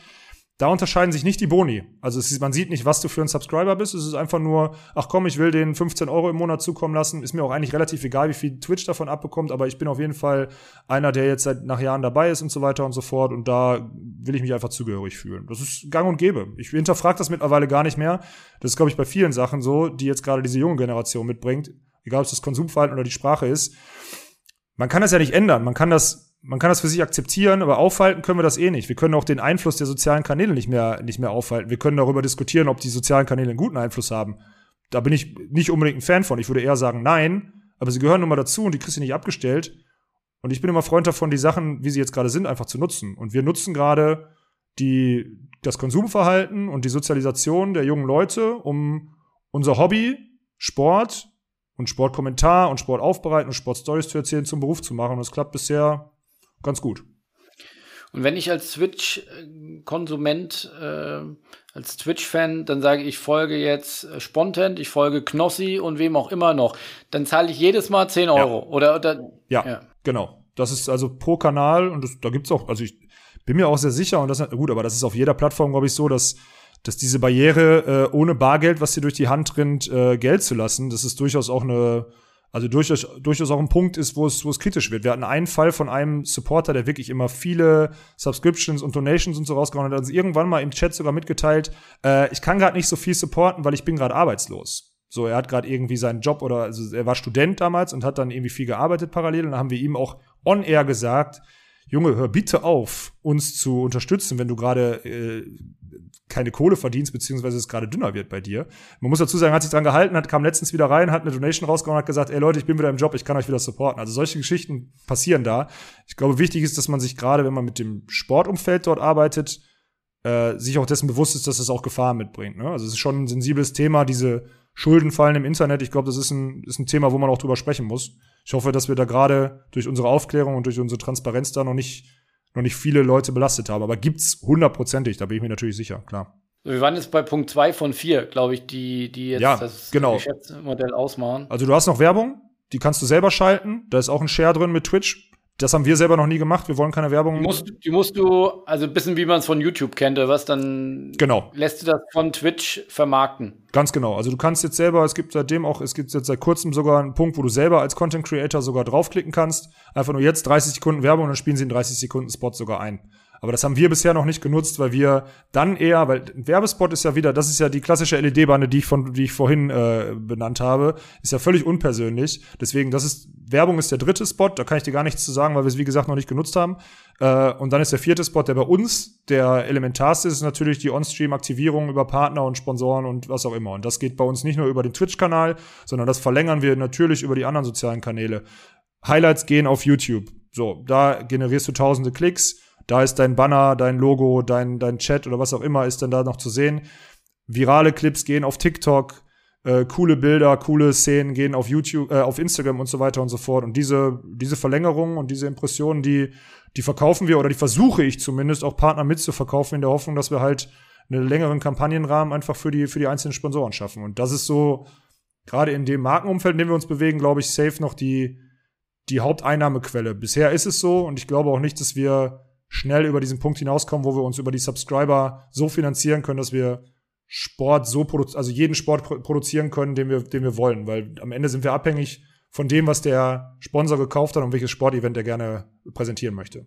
da unterscheiden sich nicht die Boni. Also ist, man sieht nicht, was du für ein Subscriber bist. Es ist einfach nur, ach komm, ich will den 15 Euro im Monat zukommen lassen. Ist mir auch eigentlich relativ egal, wie viel Twitch davon abbekommt, aber ich bin auf jeden Fall einer, der jetzt seit nach Jahren dabei ist und so weiter und so fort. Und da will ich mich einfach zugehörig fühlen. Das ist gang und gäbe. Ich hinterfrage das mittlerweile gar nicht mehr. Das ist, glaube ich, bei vielen Sachen so, die jetzt gerade diese junge Generation mitbringt. Egal, ob es das Konsumverhalten oder die Sprache ist. Man kann das ja nicht ändern. Man kann das man kann das für sich akzeptieren, aber aufhalten können wir das eh nicht. Wir können auch den Einfluss der sozialen Kanäle nicht mehr, nicht mehr aufhalten. Wir können darüber diskutieren, ob die sozialen Kanäle einen guten Einfluss haben. Da bin ich nicht unbedingt ein Fan von. Ich würde eher sagen, nein, aber sie gehören nun mal dazu und die kriegst du nicht abgestellt. Und ich bin immer Freund davon, die Sachen, wie sie jetzt gerade sind, einfach zu nutzen. Und wir nutzen gerade die, das Konsumverhalten und die Sozialisation der jungen Leute, um unser Hobby, Sport und Sportkommentar und Sport aufbereiten und Sportstories zu erzählen, zum Beruf zu machen. Und das klappt bisher ganz gut.
Und wenn ich als Twitch-Konsument, äh, als Twitch-Fan, dann sage ich, folge jetzt äh, Spontent, ich folge Knossi und wem auch immer noch, dann zahle ich jedes Mal 10 Euro. Ja. Oder, oder
ja, ja, genau. Das ist also pro Kanal und das, da gibt's auch, also ich bin mir auch sehr sicher und das ist gut, aber das ist auf jeder Plattform, glaube ich, so, dass dass diese Barriere äh, ohne Bargeld, was dir durch die Hand rinnt, äh, Geld zu lassen, das ist durchaus auch eine also durchaus, durchaus auch ein Punkt ist, wo es, wo es kritisch wird. Wir hatten einen Fall von einem Supporter, der wirklich immer viele Subscriptions und Donations und so rausgehauen hat. Also irgendwann mal im Chat sogar mitgeteilt, äh, ich kann gerade nicht so viel supporten, weil ich bin gerade arbeitslos. So, er hat gerade irgendwie seinen Job oder also er war Student damals und hat dann irgendwie viel gearbeitet parallel. Und dann haben wir ihm auch on air gesagt, Junge, hör bitte auf, uns zu unterstützen, wenn du gerade äh, keine Kohle verdienst, beziehungsweise es gerade dünner wird bei dir. Man muss dazu sagen, hat sich dran gehalten, hat, kam letztens wieder rein, hat eine Donation rausgehauen hat gesagt, ey Leute, ich bin wieder im Job, ich kann euch wieder supporten. Also solche Geschichten passieren da. Ich glaube, wichtig ist, dass man sich gerade, wenn man mit dem Sportumfeld dort arbeitet, äh, sich auch dessen bewusst ist, dass es auch Gefahren mitbringt. Ne? Also es ist schon ein sensibles Thema, diese Schuldenfallen im Internet. Ich glaube, das ist ein, ist ein Thema, wo man auch drüber sprechen muss. Ich hoffe, dass wir da gerade durch unsere Aufklärung und durch unsere Transparenz da noch nicht, noch nicht viele Leute belastet haben. Aber gibt's hundertprozentig, da bin ich mir natürlich sicher, klar.
Wir waren jetzt bei Punkt zwei von vier, glaube ich, die, die jetzt
ja,
das
genau.
Geschäftsmodell ausmachen.
Also du hast noch Werbung, die kannst du selber schalten. Da ist auch ein Share drin mit Twitch. Das haben wir selber noch nie gemacht. Wir wollen keine Werbung.
Die musst, die musst du, also ein bisschen wie man es von YouTube kennt, was dann
genau.
lässt du das von Twitch vermarkten.
Ganz genau. Also du kannst jetzt selber, es gibt seitdem auch, es gibt jetzt seit kurzem sogar einen Punkt, wo du selber als Content Creator sogar draufklicken kannst. Einfach nur jetzt 30 Sekunden Werbung und dann spielen sie in 30 Sekunden Spot sogar ein. Aber das haben wir bisher noch nicht genutzt, weil wir dann eher, weil Werbespot ist ja wieder, das ist ja die klassische LED-Bande, die ich von, die ich vorhin äh, benannt habe, ist ja völlig unpersönlich. Deswegen, das ist Werbung ist der dritte Spot, da kann ich dir gar nichts zu sagen, weil wir es wie gesagt noch nicht genutzt haben. Äh, und dann ist der vierte Spot, der bei uns der elementarste ist, natürlich die On-Stream-Aktivierung über Partner und Sponsoren und was auch immer. Und das geht bei uns nicht nur über den Twitch-Kanal, sondern das verlängern wir natürlich über die anderen sozialen Kanäle. Highlights gehen auf YouTube. So, da generierst du tausende Klicks da ist dein Banner, dein Logo, dein, dein Chat oder was auch immer ist dann da noch zu sehen. Virale Clips gehen auf TikTok, äh, coole Bilder, coole Szenen gehen auf YouTube, äh, auf Instagram und so weiter und so fort. Und diese, diese Verlängerung und diese Impressionen, die, die verkaufen wir oder die versuche ich zumindest auch Partner mitzuverkaufen in der Hoffnung, dass wir halt einen längeren Kampagnenrahmen einfach für die, für die einzelnen Sponsoren schaffen. Und das ist so, gerade in dem Markenumfeld, in dem wir uns bewegen, glaube ich, safe noch die, die Haupteinnahmequelle. Bisher ist es so und ich glaube auch nicht, dass wir schnell über diesen Punkt hinauskommen, wo wir uns über die Subscriber so finanzieren können, dass wir Sport so produzieren, also jeden Sport produzieren können, den wir, den wir wollen, weil am Ende sind wir abhängig von dem, was der Sponsor gekauft hat und welches Sportevent er gerne präsentieren möchte.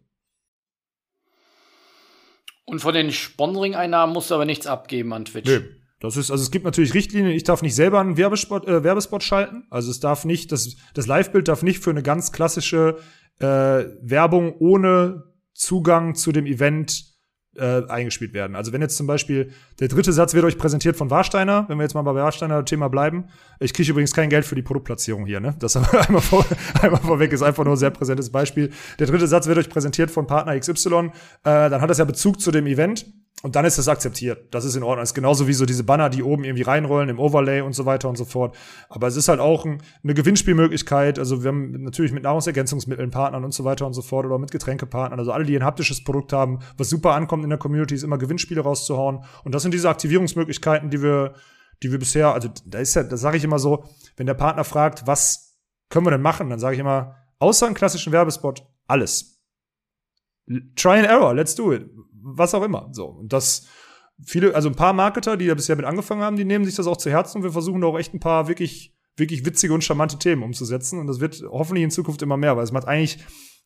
Und von den Sponsoring-Einnahmen musst du aber nichts abgeben an Twitch.
Nö. Das ist, also es gibt natürlich Richtlinien, ich darf nicht selber einen Werbespot, äh, Werbespot schalten. Also es darf nicht, das, das Live-Bild darf nicht für eine ganz klassische äh, Werbung ohne Zugang zu dem Event äh, eingespielt werden. Also wenn jetzt zum Beispiel der dritte Satz wird euch präsentiert von Warsteiner, wenn wir jetzt mal bei Warsteiner Thema bleiben. Ich kriege übrigens kein Geld für die Produktplatzierung hier, ne? Das <laughs> einmal, vor, einmal vorweg ist einfach nur ein sehr präsentes Beispiel. Der dritte Satz wird euch präsentiert von Partner XY, äh, dann hat das ja Bezug zu dem Event. Und dann ist das akzeptiert. Das ist in Ordnung. Das ist genauso wie so diese Banner, die oben irgendwie reinrollen im Overlay und so weiter und so fort. Aber es ist halt auch ein, eine Gewinnspielmöglichkeit. Also wir haben natürlich mit Nahrungsergänzungsmitteln Partnern und so weiter und so fort oder mit Getränkepartnern. Also alle, die ein haptisches Produkt haben, was super ankommt in der Community, ist immer Gewinnspiele rauszuhauen. Und das sind diese Aktivierungsmöglichkeiten, die wir, die wir bisher, also da ist ja, das sage ich immer so, wenn der Partner fragt, was können wir denn machen, dann sage ich immer, außer einen klassischen Werbespot, alles. Try and error, let's do it was auch immer. So. Und das, viele, also ein paar Marketer, die ja bisher mit angefangen haben, die nehmen sich das auch zu Herzen und wir versuchen da auch echt ein paar wirklich, wirklich witzige und charmante Themen umzusetzen. Und das wird hoffentlich in Zukunft immer mehr, weil es macht eigentlich,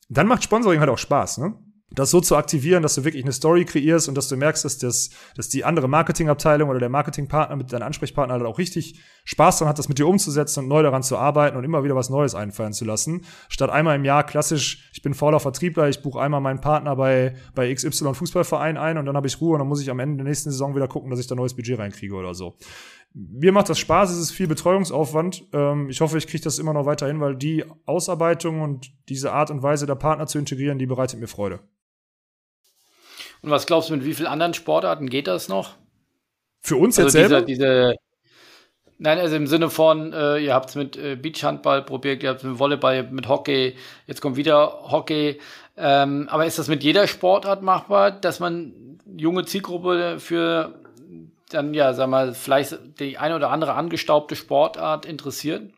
dann macht Sponsoring halt auch Spaß, ne? Das so zu aktivieren, dass du wirklich eine Story kreierst und dass du merkst, dass, das, dass die andere Marketingabteilung oder der Marketingpartner mit deinem Ansprechpartner halt auch richtig Spaß daran hat, das mit dir umzusetzen und neu daran zu arbeiten und immer wieder was Neues einfallen zu lassen. Statt einmal im Jahr klassisch, ich bin fauler Vertriebler, ich buche einmal meinen Partner bei, bei XY Fußballverein ein und dann habe ich Ruhe und dann muss ich am Ende der nächsten Saison wieder gucken, dass ich da neues Budget reinkriege oder so. Mir macht das Spaß, es ist viel Betreuungsaufwand. Ähm, ich hoffe, ich kriege das immer noch weiterhin, weil die Ausarbeitung und diese Art und Weise der Partner zu integrieren, die bereitet mir Freude.
Und was glaubst du, mit wie vielen anderen Sportarten geht das noch?
Für uns also jetzt selber?
Diese, nein, also im Sinne von, äh, ihr habt es mit äh, Beachhandball probiert, ihr habt es mit Volleyball, mit Hockey, jetzt kommt wieder Hockey. Ähm, aber ist das mit jeder Sportart machbar, dass man junge Zielgruppe für dann, ja, sag mal, vielleicht die eine oder andere angestaubte Sportart interessiert?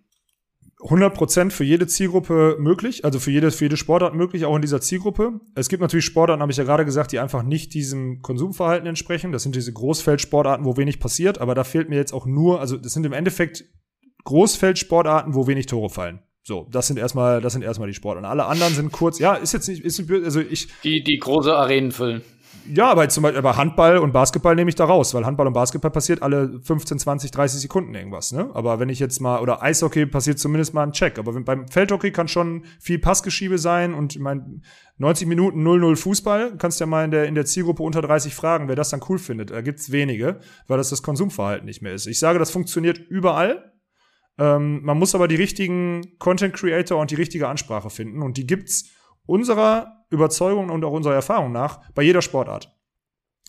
100% für jede Zielgruppe möglich, also für jede, für jede Sportart möglich, auch in dieser Zielgruppe. Es gibt natürlich Sportarten, habe ich ja gerade gesagt, die einfach nicht diesem Konsumverhalten entsprechen. Das sind diese Großfeldsportarten, wo wenig passiert, aber da fehlt mir jetzt auch nur, also das sind im Endeffekt Großfeldsportarten, wo wenig Tore fallen. So, das sind erstmal, das sind erstmal die Sportarten. Alle anderen sind kurz, ja, ist jetzt nicht, ist, also ich.
Die, die große Arenen füllen.
Ja, aber zum Beispiel aber Handball und Basketball nehme ich da raus, weil Handball und Basketball passiert alle 15, 20, 30 Sekunden irgendwas. Ne? Aber wenn ich jetzt mal, oder Eishockey passiert zumindest mal ein Check. Aber wenn, beim Feldhockey kann schon viel Passgeschiebe sein und mein 90 Minuten 0-0 Fußball, kannst ja mal in der, in der Zielgruppe unter 30 fragen, wer das dann cool findet. Da gibt's wenige, weil das das Konsumverhalten nicht mehr ist. Ich sage, das funktioniert überall. Ähm, man muss aber die richtigen Content Creator und die richtige Ansprache finden und die gibt's unserer Überzeugung und auch unserer Erfahrung nach bei jeder Sportart.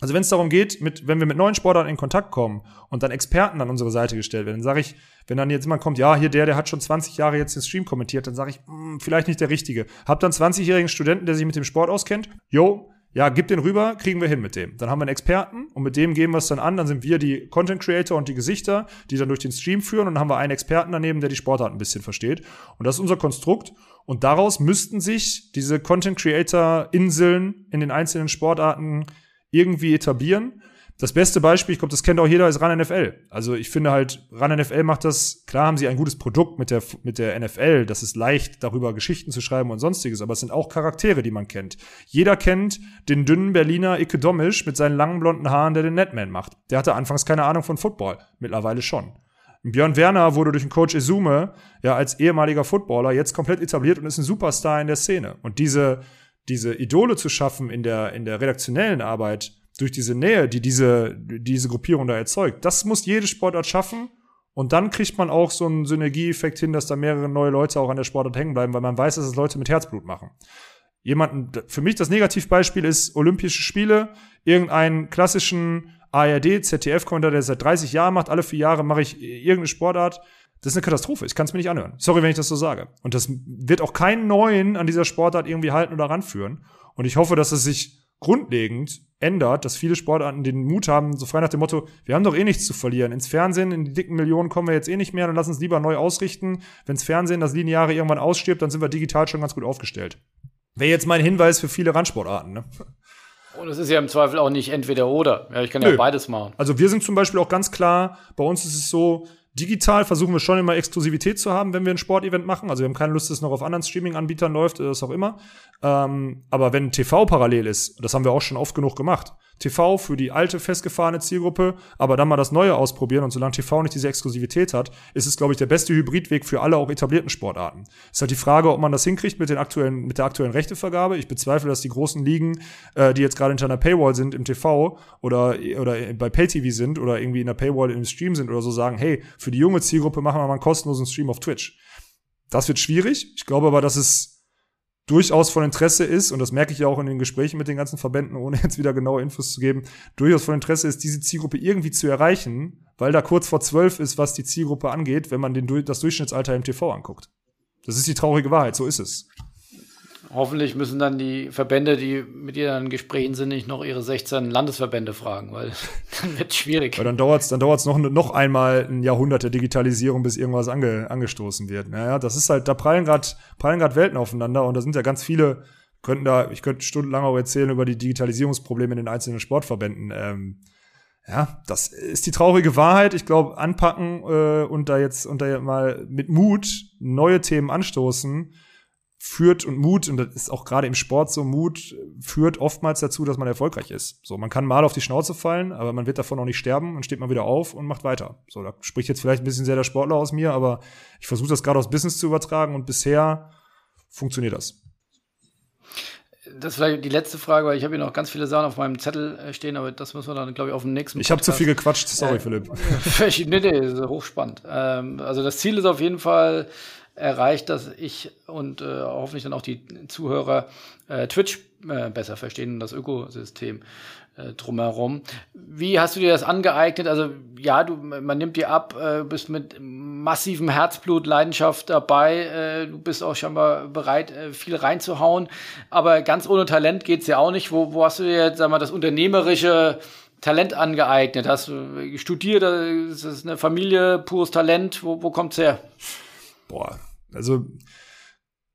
Also wenn es darum geht, mit, wenn wir mit neuen Sportarten in Kontakt kommen und dann Experten an unsere Seite gestellt werden, dann sage ich, wenn dann jetzt jemand kommt, ja, hier der, der hat schon 20 Jahre jetzt den Stream kommentiert, dann sage ich, mh, hm, vielleicht nicht der Richtige. Hab dann 20-jährigen Studenten, der sich mit dem Sport auskennt, jo, ja, gib den rüber, kriegen wir hin mit dem. Dann haben wir einen Experten und mit dem geben wir es dann an. Dann sind wir die Content Creator und die Gesichter, die dann durch den Stream führen. Und dann haben wir einen Experten daneben, der die Sportart ein bisschen versteht. Und das ist unser Konstrukt. Und daraus müssten sich diese Content Creator Inseln in den einzelnen Sportarten irgendwie etablieren. Das beste Beispiel, ich glaube, das kennt auch jeder, ist Run NFL. Also ich finde halt, Run NFL macht das, klar haben sie ein gutes Produkt mit der, mit der NFL, das ist leicht, darüber Geschichten zu schreiben und sonstiges, aber es sind auch Charaktere, die man kennt. Jeder kennt den dünnen Berliner Ike Domisch mit seinen langen blonden Haaren, der den Netman macht. Der hatte anfangs keine Ahnung von Football, mittlerweile schon. Björn Werner wurde durch den Coach Izume ja als ehemaliger Footballer jetzt komplett etabliert und ist ein Superstar in der Szene. Und diese, diese Idole zu schaffen in der, in der redaktionellen Arbeit, durch diese Nähe, die diese, diese Gruppierung da erzeugt, das muss jede Sportart schaffen. Und dann kriegt man auch so einen Synergieeffekt hin, dass da mehrere neue Leute auch an der Sportart hängen bleiben, weil man weiß, dass es Leute mit Herzblut machen. Jemanden, für mich das Negativbeispiel ist Olympische Spiele, irgendeinen klassischen ARD, ZDF-Kommentar, der seit 30 Jahren macht, alle vier Jahre mache ich irgendeine Sportart. Das ist eine Katastrophe. Ich kann es mir nicht anhören. Sorry, wenn ich das so sage. Und das wird auch keinen neuen an dieser Sportart irgendwie halten oder ranführen. Und ich hoffe, dass es sich grundlegend ändert, dass viele Sportarten den Mut haben, so frei nach dem Motto, wir haben doch eh nichts zu verlieren. Ins Fernsehen, in die dicken Millionen kommen wir jetzt eh nicht mehr, dann lass uns lieber neu ausrichten. Wenns Fernsehen, das Lineare irgendwann ausstirbt, dann sind wir digital schon ganz gut aufgestellt. Wäre jetzt mein Hinweis für viele Randsportarten. Ne?
Und es ist ja im Zweifel auch nicht entweder oder. Ja, ich kann Nö. ja beides machen.
Also wir sind zum Beispiel auch ganz klar, bei uns ist es so, Digital versuchen wir schon immer Exklusivität zu haben, wenn wir ein Sportevent machen. Also wir haben keine Lust, dass es noch auf anderen Streaming-Anbietern läuft, oder was auch immer. Ähm, aber wenn TV parallel ist, das haben wir auch schon oft genug gemacht, TV für die alte festgefahrene Zielgruppe, aber dann mal das Neue ausprobieren und solange TV nicht diese Exklusivität hat, ist es, glaube ich, der beste Hybridweg für alle auch etablierten Sportarten. Ist halt die Frage, ob man das hinkriegt mit den aktuellen, mit der aktuellen Rechtevergabe. Ich bezweifle, dass die großen Ligen, äh, die jetzt gerade hinter einer Paywall sind im TV oder, oder bei PayTV sind oder irgendwie in der Paywall im Stream sind oder so sagen, hey, für die junge Zielgruppe machen wir mal einen kostenlosen Stream auf Twitch. Das wird schwierig. Ich glaube aber, dass es durchaus von Interesse ist, und das merke ich ja auch in den Gesprächen mit den ganzen Verbänden, ohne <laughs> jetzt wieder genaue Infos zu geben, durchaus von Interesse ist, diese Zielgruppe irgendwie zu erreichen, weil da kurz vor zwölf ist, was die Zielgruppe angeht, wenn man den, das Durchschnittsalter im TV anguckt. Das ist die traurige Wahrheit, so ist es
hoffentlich müssen dann die Verbände, die mit ihr dann in Gesprächen sind, nicht noch ihre 16 Landesverbände fragen, weil <laughs> dann wird es schwierig.
Weil dann dauert es dann dauert's noch, noch einmal ein Jahrhundert der Digitalisierung, bis irgendwas ange, angestoßen wird. Naja, das ist halt, da prallen gerade prallen Welten aufeinander und da sind ja ganz viele, könnten da, ich könnte stundenlang auch erzählen über die Digitalisierungsprobleme in den einzelnen Sportverbänden. Ähm, ja, das ist die traurige Wahrheit. Ich glaube, anpacken äh, und da jetzt und da mal mit Mut neue Themen anstoßen, führt und Mut, und das ist auch gerade im Sport so, Mut führt oftmals dazu, dass man erfolgreich ist. So, man kann mal auf die Schnauze fallen, aber man wird davon auch nicht sterben und steht mal wieder auf und macht weiter. So, da spricht jetzt vielleicht ein bisschen sehr der Sportler aus mir, aber ich versuche das gerade aufs Business zu übertragen und bisher funktioniert das.
Das ist vielleicht die letzte Frage, weil ich habe hier noch ganz viele Sachen auf meinem Zettel äh, stehen, aber das müssen wir dann, glaube ich, auf dem nächsten
Ich habe zu viel gequatscht, sorry, äh, Philipp. <laughs>
nee, nee, hochspannend. Ähm, also das Ziel ist auf jeden Fall, erreicht, dass ich und äh, hoffentlich dann auch die Zuhörer äh, Twitch äh, besser verstehen und das Ökosystem äh, drumherum. Wie hast du dir das angeeignet? Also ja, du, man nimmt dir ab, äh, bist mit massivem Herzblut, Leidenschaft dabei, äh, du bist auch schon mal bereit, viel reinzuhauen, aber ganz ohne Talent geht's ja auch nicht. Wo, wo hast du dir jetzt, sag mal, das unternehmerische Talent angeeignet? Hast du studiert? Ist das eine Familie, pures Talent? Wo, wo kommt's her?
Boah, also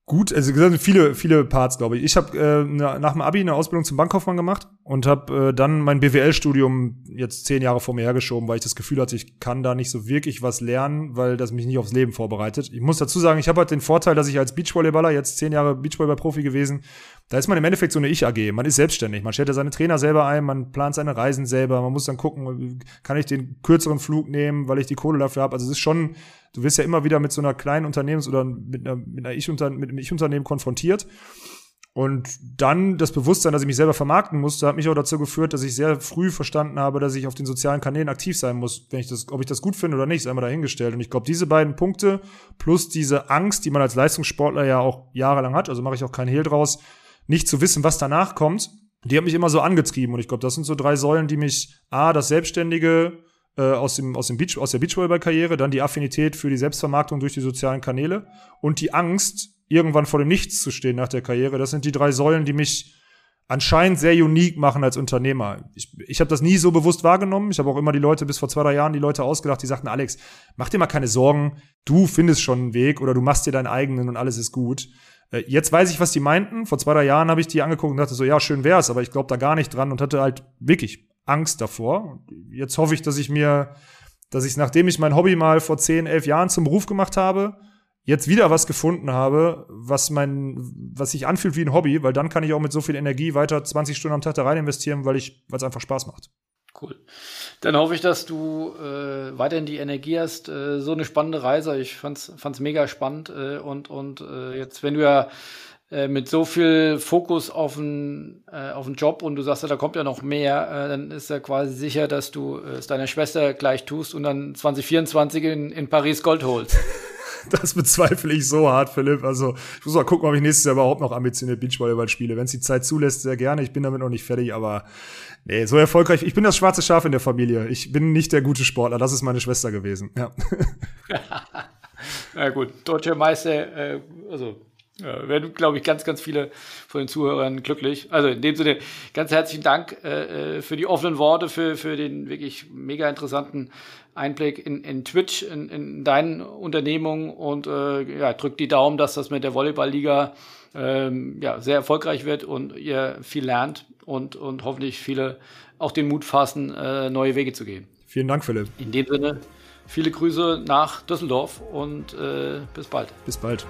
gut, also gesagt, viele, viele Parts, glaube ich. Ich habe äh, nach dem Abi eine Ausbildung zum Bankkaufmann gemacht und habe äh, dann mein BWL-Studium jetzt zehn Jahre vor mir hergeschoben, weil ich das Gefühl hatte, ich kann da nicht so wirklich was lernen, weil das mich nicht aufs Leben vorbereitet. Ich muss dazu sagen, ich habe halt den Vorteil, dass ich als Beachvolleyballer jetzt zehn Jahre Beachvolleyball-Profi gewesen, da ist man im Endeffekt so eine Ich-AG. Man ist selbstständig. Man stellt ja seine Trainer selber ein, man plant seine Reisen selber. Man muss dann gucken, kann ich den kürzeren Flug nehmen, weil ich die Kohle dafür habe. Also es ist schon, du wirst ja immer wieder mit so einer kleinen Unternehmens- oder mit einer, mit einer Ich-Unter mit einem Ich-Unternehmen konfrontiert. Und dann das Bewusstsein, dass ich mich selber vermarkten musste, hat mich auch dazu geführt, dass ich sehr früh verstanden habe, dass ich auf den sozialen Kanälen aktiv sein muss, wenn ich das, ob ich das gut finde oder nicht, ist einmal dahingestellt. Und ich glaube, diese beiden Punkte plus diese Angst, die man als Leistungssportler ja auch jahrelang hat, also mache ich auch keinen Hehl draus, nicht zu wissen, was danach kommt, Die hat mich immer so angetrieben und ich glaube, das sind so drei Säulen, die mich A, das Selbstständige äh, aus, dem, aus, dem Beach, aus der Beachvolleyball-Karriere, dann die Affinität für die Selbstvermarktung durch die sozialen Kanäle und die Angst, irgendwann vor dem Nichts zu stehen nach der Karriere. Das sind die drei Säulen, die mich anscheinend sehr unique machen als Unternehmer. Ich, ich habe das nie so bewusst wahrgenommen. Ich habe auch immer die Leute bis vor zwei, drei Jahren die Leute ausgedacht, die sagten, Alex, mach dir mal keine Sorgen, du findest schon einen Weg oder du machst dir deinen eigenen und alles ist gut. Äh, jetzt weiß ich, was die meinten. Vor zwei, drei Jahren habe ich die angeguckt und dachte so, ja, schön wär's, aber ich glaube da gar nicht dran und hatte halt wirklich Angst davor. Jetzt hoffe ich, dass ich mir, dass ich nachdem ich mein Hobby mal vor zehn, elf Jahren zum Beruf gemacht habe, jetzt wieder was gefunden habe, was mein, was sich anfühlt wie ein Hobby, weil dann kann ich auch mit so viel Energie weiter 20 Stunden am Tag da rein investieren, weil ich, weil es einfach Spaß macht.
Cool. Dann hoffe ich, dass du äh, weiterhin die Energie hast. Äh, so eine spannende Reise. Ich fand's, fand's mega spannend. Äh, und und äh, jetzt, wenn du ja äh, mit so viel Fokus auf den, äh, auf den Job und du sagst ja, da kommt ja noch mehr, äh, dann ist ja quasi sicher, dass du äh, es deiner Schwester gleich tust und dann 2024 in, in Paris Gold holst. <laughs>
Das bezweifle ich so hart, Philipp. Also ich muss mal gucken, ob ich nächstes Jahr überhaupt noch ambitioniert Beachvolleyball spiele. Wenn es die Zeit zulässt, sehr gerne. Ich bin damit noch nicht fertig, aber nee, so erfolgreich. Ich bin das schwarze Schaf in der Familie. Ich bin nicht der gute Sportler. Das ist meine Schwester gewesen. Ja. <laughs>
Na gut, deutscher Meister, äh, also ja, werden, glaube ich, ganz, ganz viele von den Zuhörern glücklich. Also in dem Sinne, ganz herzlichen Dank äh, äh, für die offenen Worte, für, für den wirklich mega interessanten Einblick in, in Twitch, in, in deinen Unternehmungen und äh, ja, drückt die Daumen, dass das mit der Volleyballliga ähm, ja, sehr erfolgreich wird und ihr viel lernt und, und hoffentlich viele auch den Mut fassen, äh, neue Wege zu gehen.
Vielen Dank, Philipp.
In dem Sinne, viele Grüße nach Düsseldorf und äh, bis bald.
Bis bald.